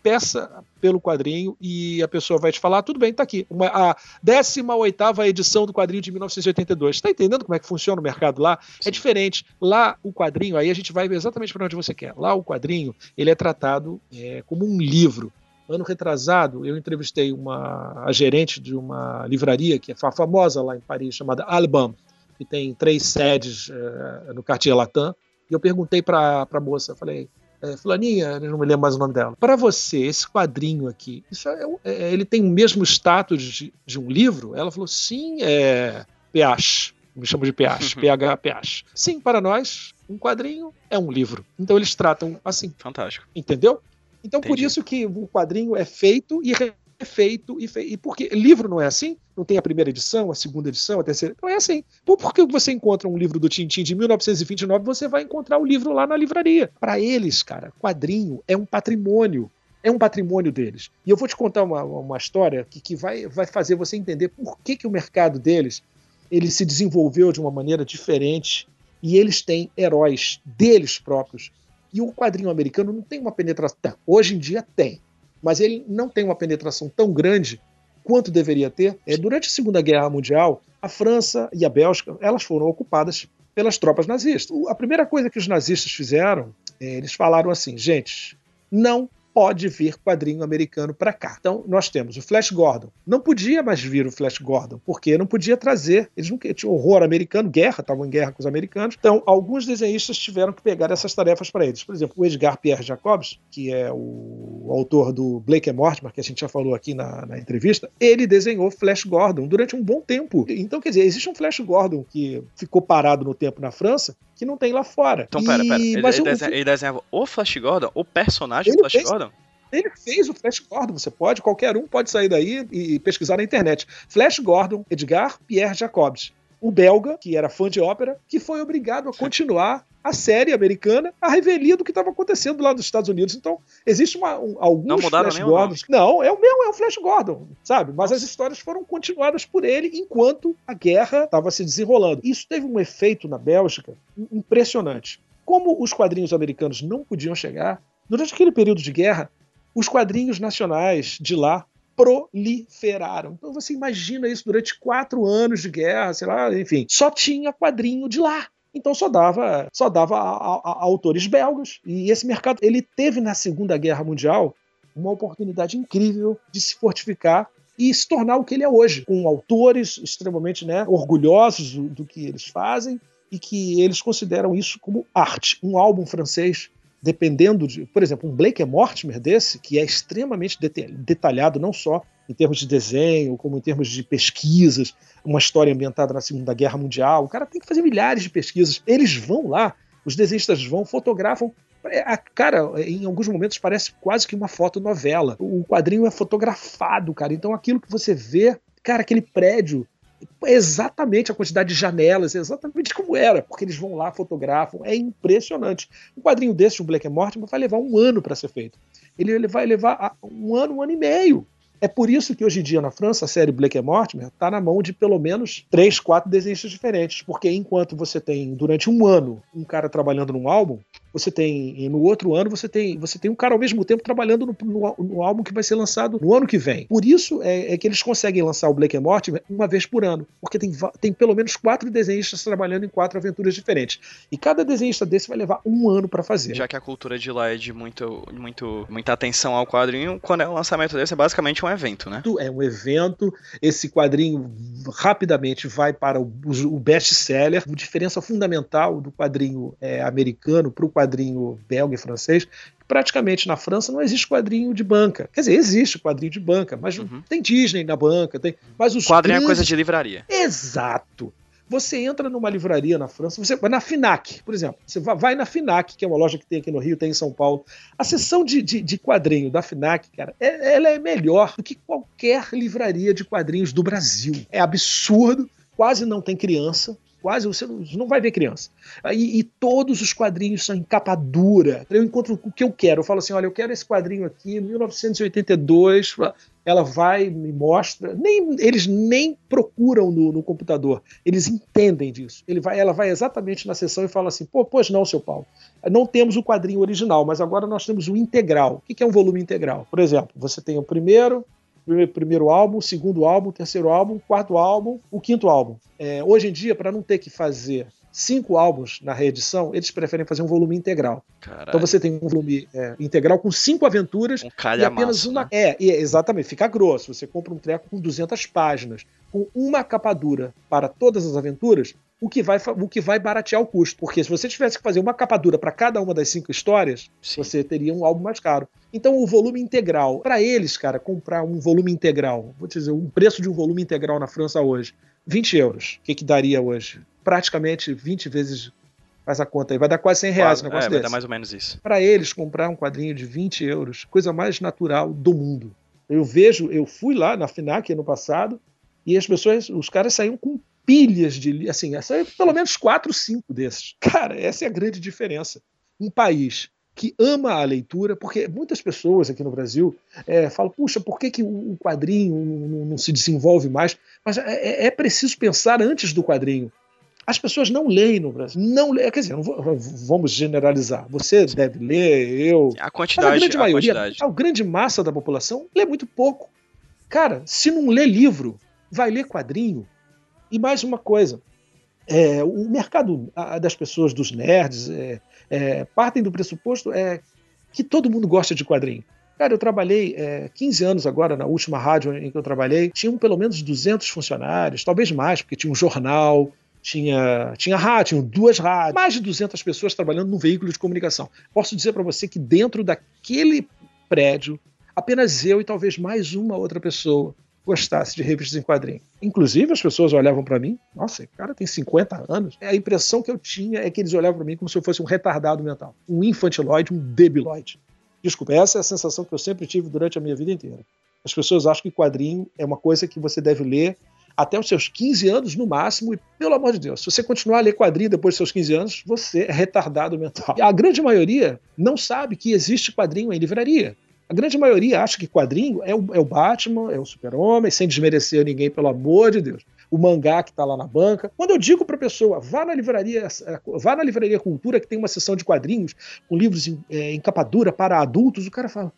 peça pelo quadrinho e a pessoa vai te falar: "Ah, tudo bem, tá aqui. Uma, a 18 edição do quadrinho de 1982. Tá entendendo como é que funciona o mercado lá? É
Sim.
diferente. Lá, o quadrinho, aí a gente vai exatamente para onde você quer. Lá, o quadrinho, ele é tratado é, como um livro. Ano retrasado, eu entrevistei uma, a gerente de uma livraria que é fa- famosa lá em Paris, chamada Album, que tem três sedes eh, no Cartier Latin. E eu perguntei para a moça, falei, é, Fulaninha, eu não me lembro mais o nome dela. Para você, esse quadrinho aqui, isso é, é- ele tem o mesmo status de, de um livro? Ela falou, sim, é PH. Me chamo de PH, PH, PH. Sim, para nós, um quadrinho é um livro. Então eles tratam assim,
Fantástico.
entendeu? Então por
Entendi.
isso que o quadrinho é feito e refeito e, fe... e porque livro não é assim? Não tem a primeira edição, a segunda edição, a terceira. Não é assim. Por, que você encontra um livro do Tintin de 1929, você vai encontrar o livro lá na livraria. Para eles, cara, quadrinho é um patrimônio. É um patrimônio deles. E eu vou te contar uma, uma história que, que vai, vai fazer você entender por que, que o mercado deles ele se desenvolveu de uma maneira diferente e eles têm heróis deles próprios. E o quadrinho americano não tem uma penetração. Hoje em dia tem, mas ele não tem uma penetração tão grande quanto deveria ter. É, durante a Segunda Guerra Mundial, a França e a Bélgica elas foram ocupadas pelas tropas nazistas. A primeira coisa que os nazistas fizeram, é, eles falaram assim, gente, não pode vir quadrinho americano para cá. Então nós temos o Flash Gordon. Não podia mais vir o Flash Gordon, porque não podia trazer. Eles não tinham horror americano, guerra, estavam em guerra com os americanos. Então alguns desenhistas tiveram que pegar essas tarefas para eles. Por exemplo, o Edgar Pierre Jacobs, que é o autor do Blake Mortimer, que a gente já falou aqui na, na entrevista, ele desenhou Flash Gordon durante um bom tempo. Então, quer dizer, existe um Flash Gordon que ficou parado no tempo na França que não tem lá fora.
Então, pera, pera.
E-
Ele, ele
o-
desenha- ele desenhava o Flash Gordon, o personagem
Ele
do Flash
fez-
Gordon?
Ele fez o Flash Gordon, você pode, qualquer um pode sair daí e pesquisar na internet. Flash Gordon, Edgar Pierre Jacobs. O belga, que era fã de ópera, que foi obrigado a continuar a série americana, a revelia do que estava acontecendo lá nos Estados Unidos. Então, existe uma, um, alguns
Não mudaram
Flash Gordons. Não, é o mesmo, é o Flash Gordon, sabe? Mas as histórias foram continuadas por ele enquanto a guerra estava se desenrolando. Isso teve um efeito na Bélgica impressionante. Como os quadrinhos americanos não podiam chegar, durante aquele período de guerra, os quadrinhos nacionais de lá proliferaram. Então você imagina isso durante quatro anos de guerra, sei lá, enfim, só tinha quadrinho de lá. Então só dava, só dava a, a- a autores belgas. E esse mercado, ele teve na Segunda Guerra Mundial uma oportunidade incrível de se fortificar e se tornar o que ele é hoje, com autores extremamente né, orgulhosos do, do que eles fazem e que eles consideram isso como arte. Um álbum francês dependendo de, por exemplo, um Blake Mortimer desse, que é extremamente detalhado, não só em termos de desenho, como em termos de pesquisas, uma história ambientada na Segunda Guerra Mundial. O cara tem que fazer milhares de pesquisas. Eles vão lá, os desenhistas vão, fotografam. É, a- Cara, em alguns momentos parece quase que uma fotonovela. O quadrinho é fotografado, cara. Então aquilo que você vê, cara, aquele prédio é exatamente a quantidade de janelas, exatamente como era, porque eles vão lá, fotografam, é impressionante. Um quadrinho desse, o Black and Mortimer, vai levar um ano para ser feito. Ele, ele vai levar ah, um ano, um ano e meio. É por isso que hoje em dia na França a série Blake and Mortimer está na mão de pelo menos três, quatro desenhistas diferentes, porque enquanto você tem durante um ano um cara trabalhando num álbum, você tem no outro ano você tem você tem um cara ao mesmo tempo trabalhando no, no, no álbum que vai ser lançado no ano que vem. Por isso é, é, que eles conseguem lançar o Blake and Mortimer uma vez por ano, porque tem, tem pelo menos quatro desenhistas trabalhando em quatro aventuras diferentes. E cada desenhista desse vai levar um ano para fazer.
Já que a cultura de lá é de muito, muito, muita atenção ao quadrinho, quando é o lançamento desse é basicamente um evento, né?
É um evento. Esse quadrinho rapidamente vai para o, o best-seller. A diferença fundamental do quadrinho é, americano para o quadrinho belga e francês praticamente na França não existe quadrinho de banca. Quer dizer, existe quadrinho de banca, mas uhum. tem Disney na banca, tem. Mas os
quadrinho grandes... é coisa de livraria.
Exato. Você entra numa livraria na França, você vai na Finac, por exemplo. Você vai na Finac, que é uma loja que tem aqui no Rio, tem em São Paulo. A seção de, de, de quadrinho da Finac, cara, é, ela é melhor do que qualquer livraria de quadrinhos do Brasil. É absurdo, quase não tem criança quase você não, vai ver criança. E, e, todos os quadrinhos são em capa dura. Eu encontro o que eu quero. Eu falo assim: olha, eu quero esse quadrinho aqui, 1982. Ela vai, me mostra. Nem, eles nem procuram no, no computador. Eles entendem disso. Ele vai, ela vai exatamente na sessão e fala assim: pô, pois não, seu Paulo. Não temos o quadrinho original, mas agora nós temos o integral. O que é um volume integral? Por exemplo, você tem o primeiro, primeiro álbum, segundo álbum, terceiro álbum, quarto álbum, o quinto álbum. É, hoje em dia, para não ter que fazer cinco álbuns na reedição, eles preferem fazer um volume integral. Caralho. Então você tem um volume é, integral com cinco aventuras um e apenas uma. Né? É, exatamente, fica grosso. Você compra um treco com 200 páginas, com uma capa dura para todas as aventuras, o que vai, o que vai baratear o custo. Porque se você tivesse que fazer uma capa dura para cada uma das cinco histórias, Sim. você teria um álbum mais caro. Então, o volume integral, para eles, cara, comprar um volume integral, vou te dizer, um preço de um volume integral na França hoje, 20 euros. O que, que daria hoje? Praticamente 20 vezes. Faz a conta aí, vai dar quase 100 reais
o negócio é, desse. Vai dar mais ou menos isso.
Para eles, comprar um quadrinho de 20 euros, coisa mais natural do mundo. Eu vejo, eu fui lá na FINAC ano passado, e as pessoas, os caras saíam com pilhas de. Assim, pelo menos quatro, cinco desses. Cara, essa é a grande diferença. Um país que ama a leitura, porque muitas pessoas aqui no Brasil é, falam, puxa, por que, que o quadrinho não, não se desenvolve mais? Mas é, é, é, preciso pensar antes do quadrinho. As pessoas não leem no Brasil, não leem, quer dizer, não vou, vamos generalizar. Você deve ler, eu.
A quantidade, a grande maioria, a, quantidade.
a grande massa da população lê muito pouco. Cara, se não lê livro, vai ler quadrinho, e mais uma coisa, é, o mercado das pessoas, dos nerds, é, é, partem do pressuposto é, que todo mundo gosta de quadrinho. Cara, eu trabalhei é, 15 anos agora na última rádio em que eu trabalhei. Tinham pelo menos 200 funcionários, talvez mais, porque tinha um jornal, tinha, tinha rádio, tinham duas rádios, mais de 200 pessoas trabalhando no veículo de comunicação. Posso dizer para você que dentro daquele prédio, apenas eu e talvez mais uma outra pessoa gostasse de revistas em quadrinho. Inclusive, as pessoas olhavam para mim, nossa, esse cara tem 50 anos. A impressão que eu tinha é que eles olhavam para mim como se eu fosse um retardado mental, um infantiloide, um debiloide. Desculpa, essa é a sensação que eu sempre tive durante a minha vida inteira. As pessoas acham que quadrinho é uma coisa que você deve ler até os seus 15 anos no máximo, e pelo amor de Deus, se você continuar a ler quadrinho depois dos seus 15 anos, você é retardado mental. E a grande maioria não sabe que existe quadrinho em livraria. A grande maioria acha que quadrinho é o, é o Batman, é o Super-Homem, sem desmerecer ninguém, pelo amor de Deus. O mangá que está lá na banca. Quando eu digo para a pessoa, vá na livraria, vá na livraria Cultura, que tem uma seção de quadrinhos com livros em, é, em capa dura para adultos, o cara fala: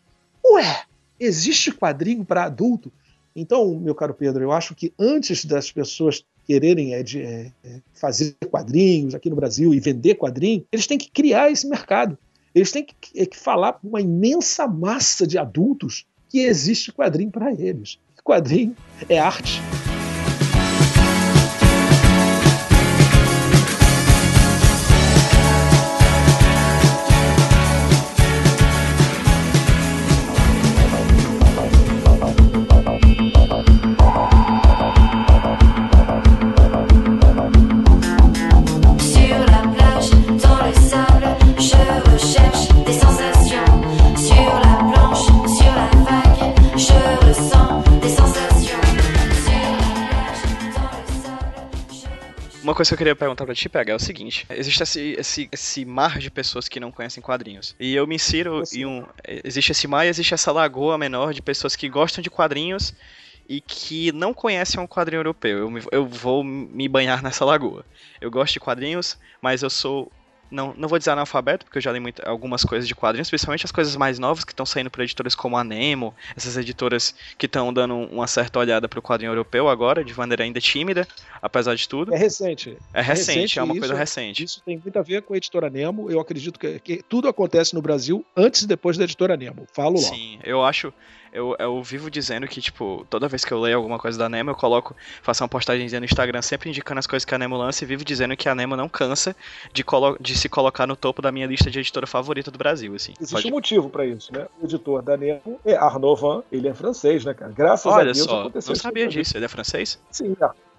Ué, existe quadrinho para adulto? Então, meu caro Pedro, eu acho que antes das pessoas quererem é, de, é, é fazer quadrinhos aqui no Brasil e vender quadrinho, eles têm que criar esse mercado. Eles têm que, é que falar para uma imensa massa de adultos que existe quadrinho para eles. Quadrinho é arte.
Que eu queria perguntar pra ti, PH, é o seguinte: existe esse, esse, esse mar de pessoas que não conhecem quadrinhos. E eu me insiro em um. Existe esse mar e existe essa lagoa menor de pessoas que gostam de quadrinhos e que não conhecem um quadrinho europeu. Eu, me, eu vou me banhar nessa lagoa. Eu gosto de quadrinhos, mas eu sou não, não vou dizer analfabeto, porque eu já li muito, algumas coisas de quadrinhos, principalmente as coisas mais novas que estão saindo por editoras como a Nemo, essas editoras que estão dando uma certa olhada para o quadrinho europeu agora, de maneira ainda tímida, apesar de tudo.
É recente.
É recente, é, recente, é uma
isso,
coisa recente.
Isso tem muito a ver com a editora Nemo. Eu acredito que, que tudo acontece no Brasil antes e depois da editora Nemo. Falo logo.
Sim, eu acho eu, eu vivo dizendo que, tipo, toda vez que eu leio alguma coisa da Nemo, eu coloco, faço uma postagem no Instagram sempre indicando as coisas que a Nemo lança e vivo dizendo que a Nemo não cansa de, de se colocar no topo da minha lista de editora favorita do Brasil, assim.
Existe Pode... um motivo para isso, né? O editor da Nemo é Arnaud Van, ele é francês, né, cara? Graças
Olha
a Deus
só, aconteceu não sabia disso, ele é francês?
Sim,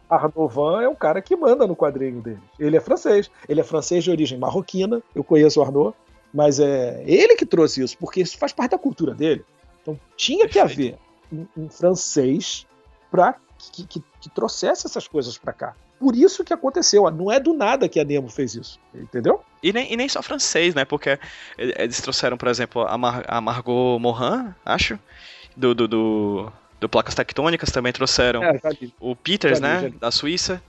Arnaud Van é um cara que manda no quadrinho dele. Ele é francês. Ele é francês de origem marroquina. Eu conheço o Arnaud. Mas é ele que trouxe isso, porque isso faz parte da cultura dele. Então tinha Perfeito. que haver um, um francês para que, que, que, trouxesse essas coisas para cá. Por isso que aconteceu. Não é do nada que a Nemo fez isso. Entendeu?
E nem, e nem só francês, né? Porque eles trouxeram, por exemplo, a, Mar, a Margot Morin, acho, do, do, do, do Placas Tectônicas, também trouxeram é, o Peters, né? Da Suíça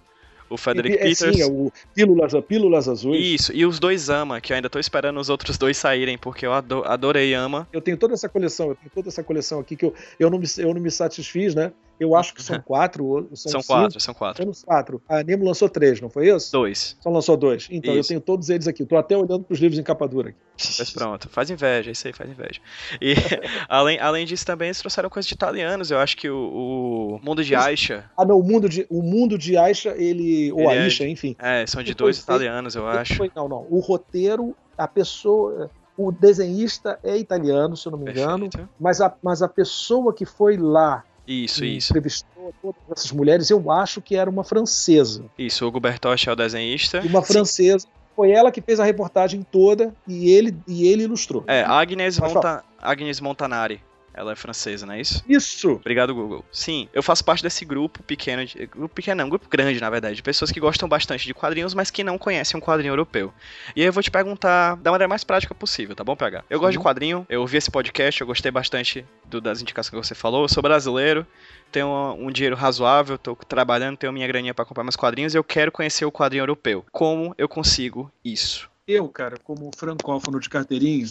o Frederick é, Peters. Sim,
é o Pílulas, Pílulas Azuis.
Isso, e os dois Ama, que eu ainda tô esperando os outros dois saírem, porque eu adorei Ama.
Eu tenho toda essa coleção, eu tenho toda essa coleção aqui que eu, eu, não, me, eu não me satisfiz, né? Eu acho que são quatro. São,
são quatro, são quatro.
São quatro. A Nemo lançou três, não foi isso?
Dois.
Só lançou dois. Então, isso. eu tenho todos eles aqui. Estou até olhando para os livros em capa dura aqui.
Mas pronto, faz inveja, isso aí faz inveja. E além, além disso, também eles trouxeram coisas de italianos. Eu acho que o, o Mundo de Aisha.
Ah, não, o Mundo de, o mundo de Aisha, ele. Ou ele Aisha,
é,
enfim.
É, são de dois italianos, eu acho.
Foi, não, não. O roteiro, a pessoa o desenhista é italiano, se eu não me engano, mas a, mas a pessoa que foi lá
isso,
e
isso.
Entrevistou todas essas mulheres, eu acho que era uma francesa.
Isso, o Hugo Bertoche é o desenhista.
Uma francesa. Sim. Foi ela que fez a reportagem toda e ele, e ele ilustrou.
É, Agnes, Monta, Agnes Montanari. Ela é francesa, não é isso?
Isso!
Obrigado, Google. Sim, eu faço parte desse grupo pequeno, de, grupo pequeno não, grupo grande, na verdade, de pessoas que gostam bastante de quadrinhos, mas que não conhecem um quadrinho europeu. E aí eu vou te perguntar da maneira mais prática possível, tá bom, PH? Eu gosto de quadrinho, eu ouvi esse podcast, eu gostei bastante do, das indicações que você falou, eu sou brasileiro, tenho um, um dinheiro razoável, tô trabalhando, tenho minha graninha para comprar meus quadrinhos, e eu quero conhecer o quadrinho europeu. Como eu consigo isso?
Eu, cara, como francófono de carteirinha,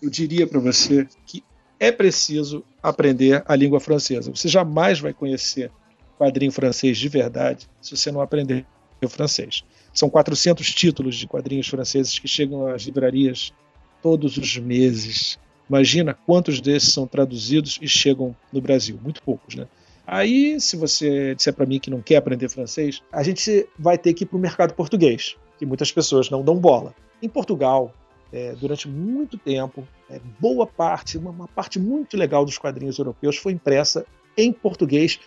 eu diria para você que é preciso aprender a língua francesa. Você jamais vai conhecer quadrinho francês de verdade se você não aprender o francês. São 400 títulos de quadrinhos franceses que chegam às livrarias todos os meses. Imagina quantos desses são traduzidos e chegam no Brasil. Muito poucos, né? Aí, se você disser para mim que não quer aprender francês, a gente vai ter que ir para o mercado português, que muitas pessoas não dão bola. Em Portugal, é, durante muito tempo, é, boa parte, uma, uma, parte muito legal dos quadrinhos europeus foi impressa em português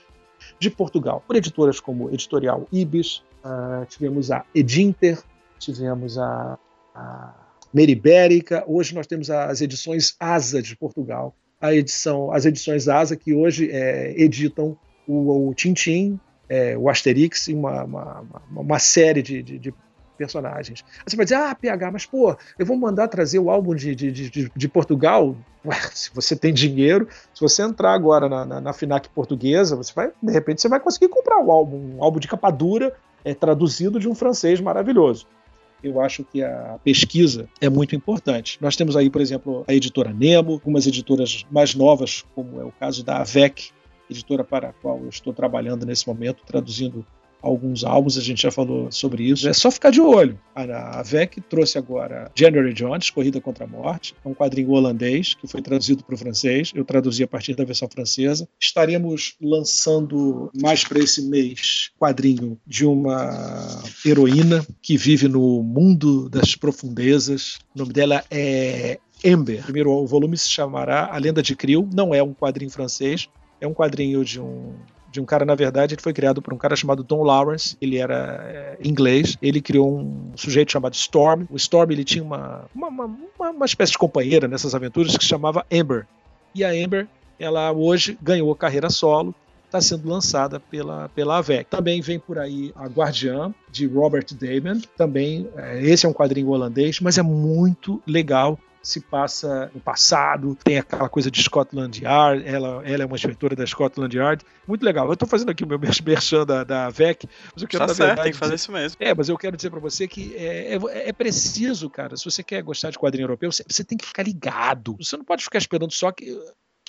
de Portugal, por editoras como Editorial Ibis, uh, tivemos a Edinter, tivemos a, a Meribérica, hoje nós temos as edições Asa de Portugal, a edição, as edições Asa que hoje é, editam o, o Tintin, é, o Asterix e uma, uma, uma série de, de, de personagens. Você vai dizer, ah, PH, mas pô, eu vou mandar trazer o álbum de, de, de, de Portugal. Ué, se você tem dinheiro, se você entrar agora na, na, na, FINAC portuguesa, você vai, de repente, você vai conseguir comprar o álbum, um álbum de capa dura, é, traduzido de um francês maravilhoso. Eu acho que a pesquisa é muito importante. Nós temos aí, por exemplo, a editora Nemo, algumas editoras mais novas, como é o caso da AVEC, editora para a qual eu estou trabalhando nesse momento, traduzindo alguns álbuns, a gente já falou sobre isso. É só ficar de olho. A, VEC trouxe agora January Jones, Corrida contra a Morte, é um quadrinho holandês que foi traduzido para o francês. Eu traduzi a partir da versão francesa. Estaremos lançando mais para esse mês quadrinho de uma heroína que vive no mundo das profundezas. O nome dela é Ember. O primeiro volume se chamará A Lenda de Krill. Não é um quadrinho francês, é um quadrinho de um de um cara, na verdade, ele foi criado por um cara chamado Don Lawrence, ele era é, inglês, ele criou um sujeito chamado Storm. O Storm ele tinha uma, uma, uma, uma espécie de companheira nessas aventuras que se chamava Amber. E a Amber, ela hoje ganhou carreira solo está sendo lançada pela, pela AVEC. Também vem por aí a Guardiã, de Robert Damon. Também, é, esse é um quadrinho holandês, mas é muito legal se passa no passado, tem aquela coisa de Scotland Yard, ela, ela é uma escritora da Scotland Yard. Muito legal. Eu estou fazendo aqui o meu merchan da, da VEC,
mas eu quero, tá certo, tem que fazer isso mesmo.
É, mas eu quero dizer para você que é, é, é, preciso, cara, se você quer gostar de quadrinho europeu, você, você tem que ficar ligado. Você não pode ficar esperando só que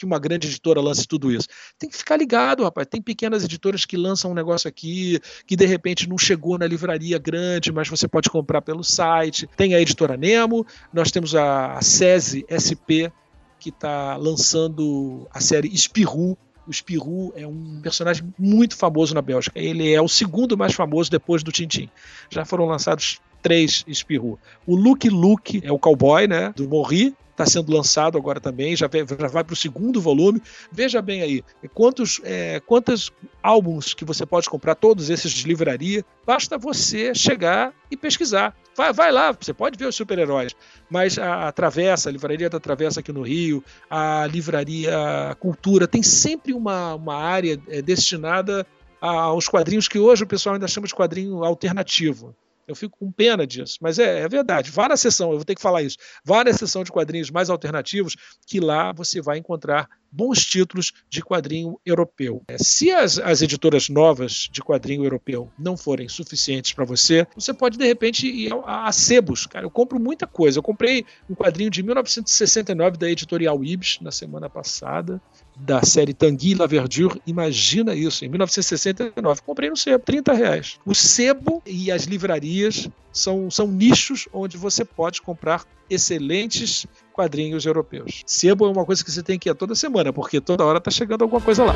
que uma grande editora lance tudo isso. Tem que ficar ligado, rapaz. Tem pequenas editoras que lançam um negócio aqui, que de repente não chegou na livraria grande, mas você pode comprar pelo site. Tem a editora Nemo, nós temos a, SESI SP, que está lançando a série Espirru. O Spirou é um personagem muito famoso na Bélgica. Ele é o segundo mais famoso depois do Tintin. Já foram lançados três Spirou. O Luke Luke é o cowboy, né? Do Morri está sendo lançado agora também, já, vai, já vai para o segundo volume. Veja bem aí, quantos, é, quantos álbuns que você pode comprar, todos esses de livraria, basta você chegar e pesquisar. Vai, vai lá, você pode ver os super-heróis, mas a, a, Travessa, a livraria da Travessa aqui no Rio, a livraria Cultura, tem sempre uma, uma área é, destinada aos quadrinhos que hoje o pessoal ainda chama de quadrinho alternativo. Eu fico com pena disso, mas é, é, verdade. Vá na sessão, eu vou ter que falar isso. Vá na sessão de quadrinhos mais alternativos, que lá você vai encontrar bons títulos de quadrinho europeu. É, se as, as editoras novas de quadrinho europeu não forem suficientes para você, você pode de repente ir a, a sebos. Cara, eu compro muita coisa. Eu comprei um quadrinho de 1969 da editorial Ibs na semana passada, da série Tanguy La Verdure. Imagina isso, em 1969. Comprei no sebo, 30 reais. O sebo e as livrarias são, são nichos onde você pode comprar excelentes quadrinhos europeus. Sebo é uma coisa que você tem que ir toda semana, porque toda hora está chegando alguma coisa lá.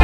a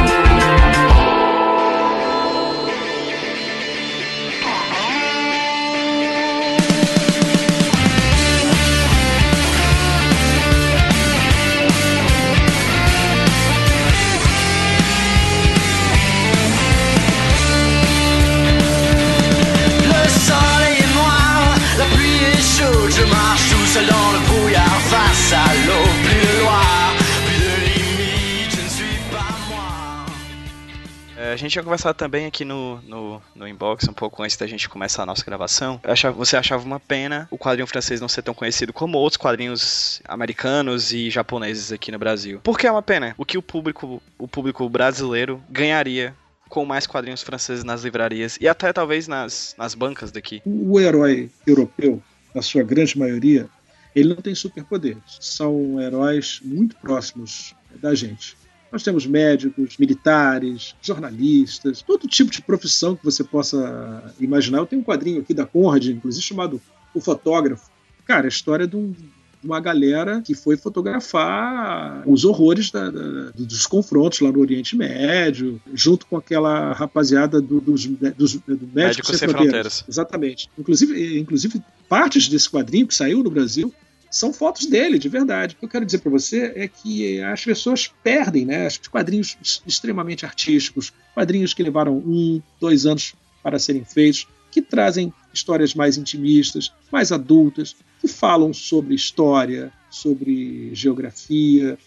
gente tinha conversado também aqui no, no, no, inbox, um pouco antes da gente começar a nossa gravação. Achava, você achava uma pena o quadrinho francês não ser tão conhecido como outros quadrinhos americanos e japoneses aqui no Brasil. Por que é uma pena? O que o público, o público brasileiro ganharia com mais quadrinhos franceses nas livrarias e até talvez nas, nas bancas daqui?
O herói europeu, na sua grande maioria, ele não tem superpoderes. São heróis muito próximos da gente. Nós temos médicos, militares, jornalistas, todo tipo de profissão que você possa imaginar. Eu tenho um quadrinho aqui da Conrad, inclusive chamado O Fotógrafo. Cara, a história de, um, de uma galera que foi fotografar os horrores da, da, dos confrontos lá no Oriente Médio, junto com aquela rapaziada do, dos, dos, do Médicos, Sem, Sem Fronteiras. Fronteiras. Exatamente. Inclusive, inclusive, partes desse quadrinho que saiu no Brasil são fotos dele, de verdade. O que eu quero dizer para você é que as pessoas perdem, né? Os quadrinhos extremamente artísticos, quadrinhos que levaram um, dois anos para serem feitos, que trazem histórias mais intimistas, mais adultas, que falam sobre história, sobre geografia.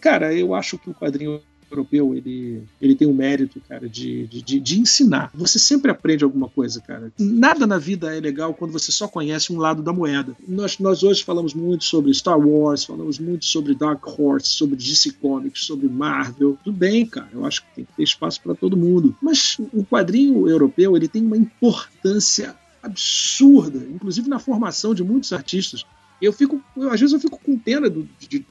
Cara, eu acho que o quadrinho europeu ele, ele tem o mérito, cara, de, de, de, ensinar. Você sempre aprende alguma coisa, cara. Nada na vida é legal quando você só conhece um lado da moeda. Nós, nós hoje falamos muito sobre Star Wars, falamos muito sobre Dark Horse, sobre DC Comics, sobre Marvel. Tudo bem, cara. Eu acho que tem que ter espaço para todo mundo. Mas o quadrinho europeu ele tem uma importância absurda, inclusive na formação de muitos artistas. Eu fico, eu, às vezes eu fico com pena do, de,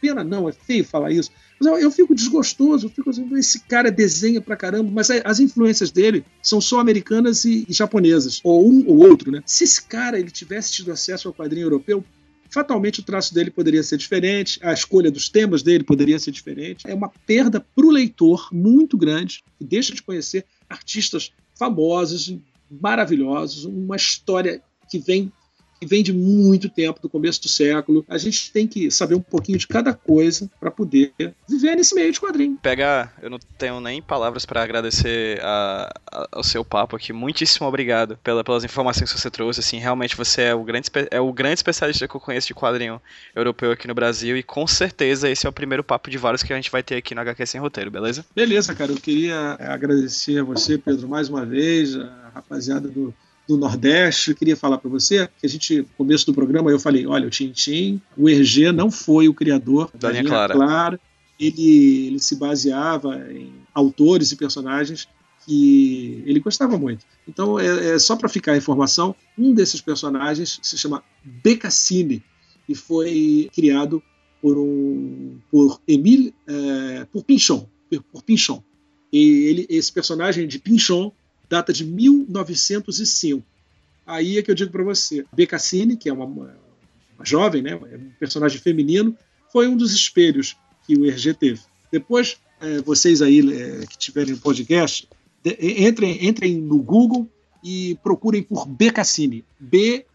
pena não, é feio falar isso, mas eu, eu fico desgostoso, eu fico assim, esse cara desenha pra caramba, mas as influências dele são só americanas e, e japonesas, ou um ou outro, né? Se esse cara ele tivesse tido acesso ao quadrinho europeu, fatalmente o traço dele poderia ser diferente, a escolha dos temas dele poderia ser diferente. É uma perda para o leitor muito grande, que deixa de conhecer artistas famosos, maravilhosos, uma história que vem que vem de muito tempo, do começo do século. A gente tem que saber um pouquinho de cada coisa para poder viver nesse meio de quadrinho.
Pegar, eu não tenho nem palavras para agradecer a, a, ao seu papo aqui. Muitíssimo obrigado pela, pelas informações que você trouxe. Assim, realmente você é o grande é o grande especialista que eu conheço de quadrinho europeu aqui no Brasil e com certeza esse é o primeiro papo de vários que a gente vai ter aqui no HQ sem roteiro, beleza?
Beleza, cara. Eu queria agradecer a você, Pedro, mais uma vez, a rapaziada do do Nordeste. Eu queria falar para você que a gente, no começo do programa, eu falei: olha, o Tintim, o Hergé não foi o criador
da, linha clara.
clara. Ele, ele se baseava em autores e personagens que ele gostava muito. Então, é, é só para ficar a informação: um desses personagens se chama Becassine e foi criado por um por Emile é, por Pinchon, por Pinchon. E ele, esse personagem de Pinchon data de 1905. Aí é que eu digo para você, Becassine, que é uma, uma, jovem, né, um personagem feminino, foi um dos espelhos que o Hergé teve. Depois, é, vocês aí é, que tiverem um podcast, de, entrem, entrem no Google e procurem por Becassine. B-E-C-A-S-S-I-N-E.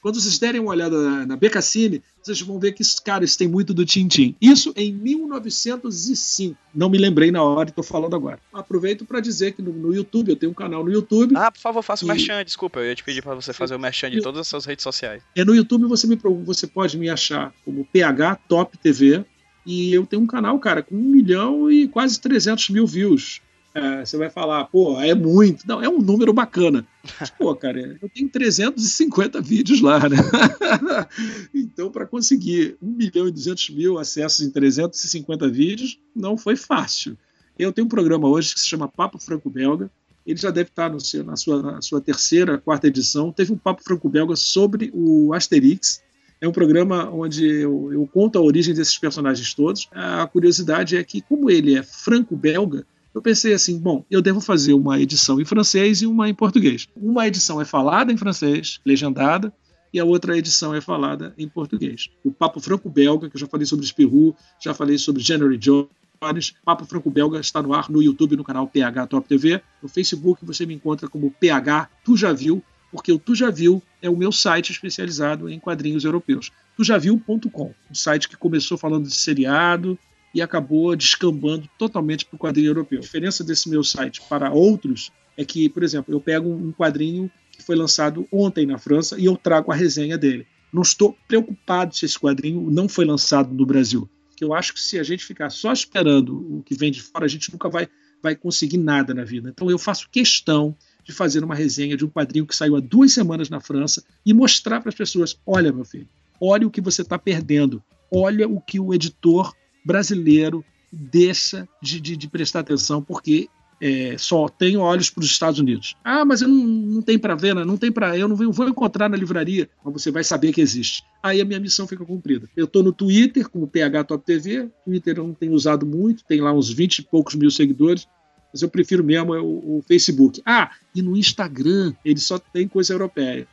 Quando vocês derem uma olhada na, na Becassine, vocês vão ver que, cara, isso tem muito do Tintim. Isso em 1905. Não me lembrei na hora e estou falando agora. Aproveito para dizer que no, no, YouTube, eu tenho um canal no YouTube.
Ah, por favor, faça o merchan, desculpa. Eu ia te pedir para você fazer o merchan de todas as suas redes sociais.
É no YouTube você, me, você pode me achar como PH Top TV. E eu tenho um canal, cara, com um milhão e quase 300 mil views. É, você vai falar, pô, é muito. Não, é um número bacana. Mas, pô, cara, eu tenho 350 vídeos lá, né? então, para conseguir 1 milhão e 200 mil acessos em 350 vídeos, não foi fácil. Eu tenho um programa hoje que se chama Papo Franco Belga. Ele já deve estar seu, na, sua, na sua terceira, quarta edição. Teve um Papo Franco Belga sobre o Asterix. É um programa onde eu, eu conto a origem desses personagens todos. A curiosidade é que, como ele é franco-belga, eu pensei assim, bom, eu devo fazer uma edição em francês e uma em português. Uma edição é falada em francês, legendada, e a outra edição é falada em português. O Papo Franco-Belga, que eu já falei sobre Spirou, já falei sobre January Jones, Papo Franco-Belga está no ar no YouTube, no canal PH Top TV. No Facebook você me encontra como PH Tu Já Viu, porque o Tu Já Viu é o meu site especializado em quadrinhos europeus. Tujaviu.com, um site que começou falando de seriado, e acabou descambando totalmente para o quadrinho europeu. A diferença desse meu site para outros é que, por exemplo, eu pego um quadrinho que foi lançado ontem na França e eu trago a resenha dele. Não estou preocupado se esse quadrinho não foi lançado no Brasil, porque eu acho que se a gente ficar só esperando o que vem de fora, a gente nunca vai, vai conseguir nada na vida. Então eu faço questão de fazer uma resenha de um quadrinho que saiu há duas semanas na França e mostrar para as pessoas: olha, meu filho, olha o que você está perdendo, olha o que o editor brasileiro deixa de, de, de prestar atenção porque é, só tem olhos para os Estados Unidos. Ah, mas eu não, não tem para ver, né? não tem para eu não vou encontrar na livraria, mas você vai saber que existe. Aí a minha missão fica cumprida. Eu estou no Twitter com o PH Top TV. Twitter eu não tenho usado muito, tem lá uns 20 e poucos mil seguidores. Mas eu prefiro mesmo o, o Facebook. Ah, e no Instagram ele só tem coisa europeia.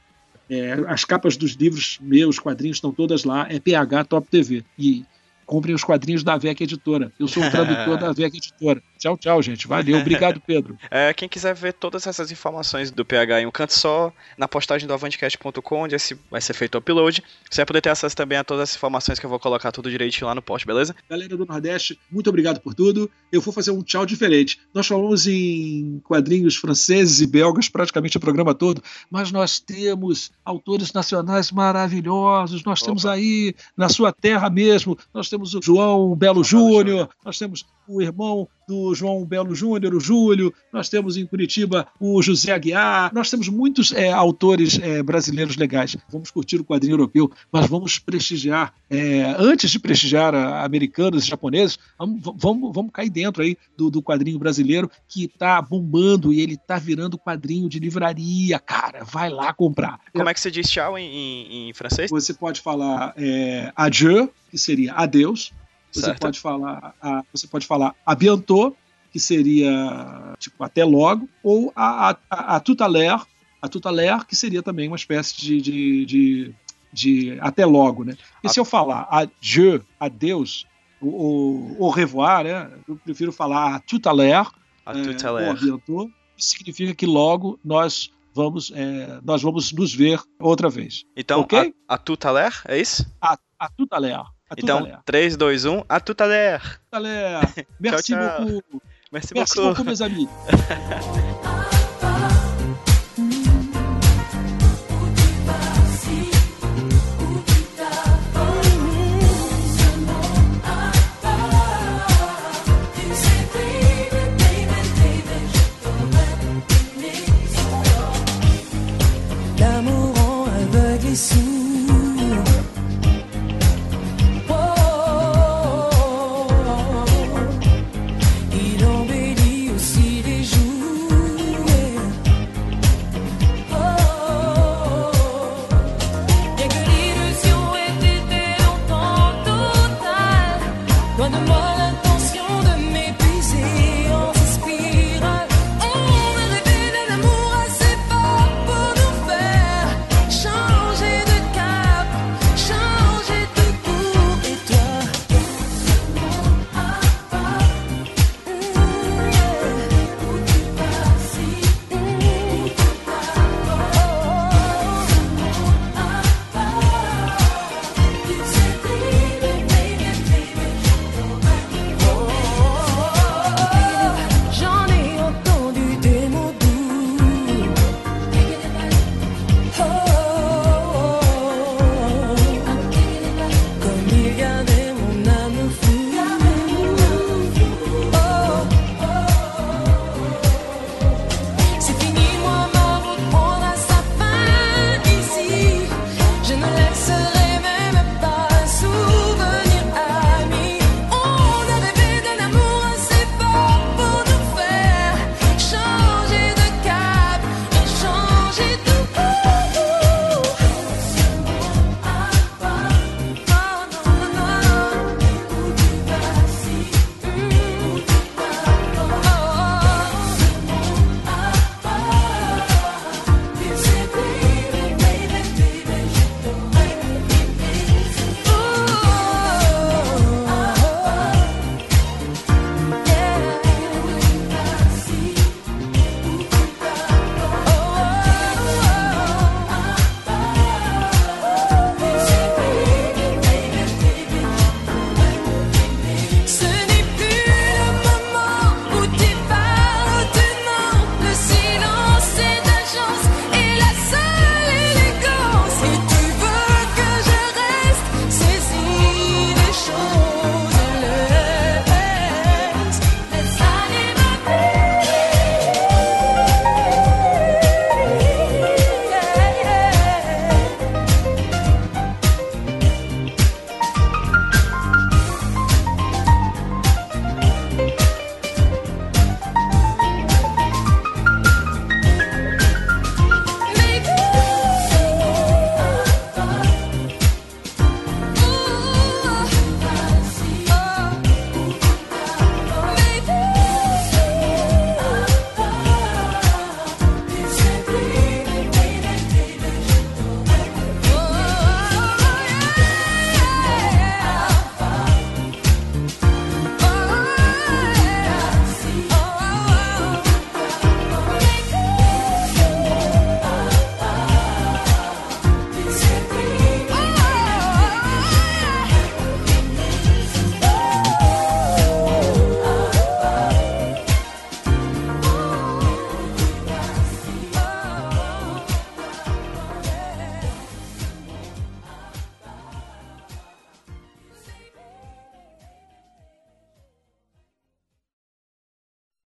É, as capas dos livros meus, quadrinhos estão todas lá. É PH Top TV. E comprem os quadrinhos da VEC Editora. Eu sou o tradutor da VEC Editora. Tchau, tchau, gente. Valeu. Obrigado, Pedro.
É, quem quiser ver todas essas informações do PH em um canto só, na postagem do avantcast.com, onde esse vai ser feito o upload, você vai poder ter acesso também a todas as informações que eu vou colocar tudo direitinho lá no post, beleza?
Galera do Nordeste, muito obrigado por tudo. Eu vou fazer um tchau diferente. Nós falamos em quadrinhos franceses e belgas praticamente o programa todo, mas nós temos autores nacionais maravilhosos. Nós Opa. temos aí, na sua terra mesmo, nós temos o João Belo Júnior, nós temos o irmão do João Belo Júnior, o Júlio, nós temos em Curitiba o José Aguiar, nós temos muitos é, autores é, brasileiros legais. Vamos curtir o quadrinho europeu, mas vamos prestigiar, é, antes de prestigiar americanos e japoneses, vamos, vamos, vamos cair dentro aí do, do quadrinho brasileiro que está bombando e ele está virando quadrinho de livraria, cara. Vai lá comprar.
Como é que você diz tchau em, em, em francês?
Você pode falar é, adieu, que seria adeus, você certo. pode falar, a, você pode falar a bientôt, que seria tipo até logo, ou a, a, a l'heure, a l'heure, que seria também uma espécie de, de, de, de até logo, né? E a... se eu falar adieu, adeus, ou au revoir, né? Eu prefiro falar a l'heure,
a l'heure.
É, ou a bientôt, significa que logo nós vamos, é, nós vamos nos ver outra vez.
Então,
Ok?
a, a l'heure, é isso?
A, a tout
Então,
l'heure.
3, 2, 1, a tout à l'heure.
Tout à l'heure. Merci
tchau.
beaucoup.
Merci,
Merci
beaucoup.
beaucoup, mes amis.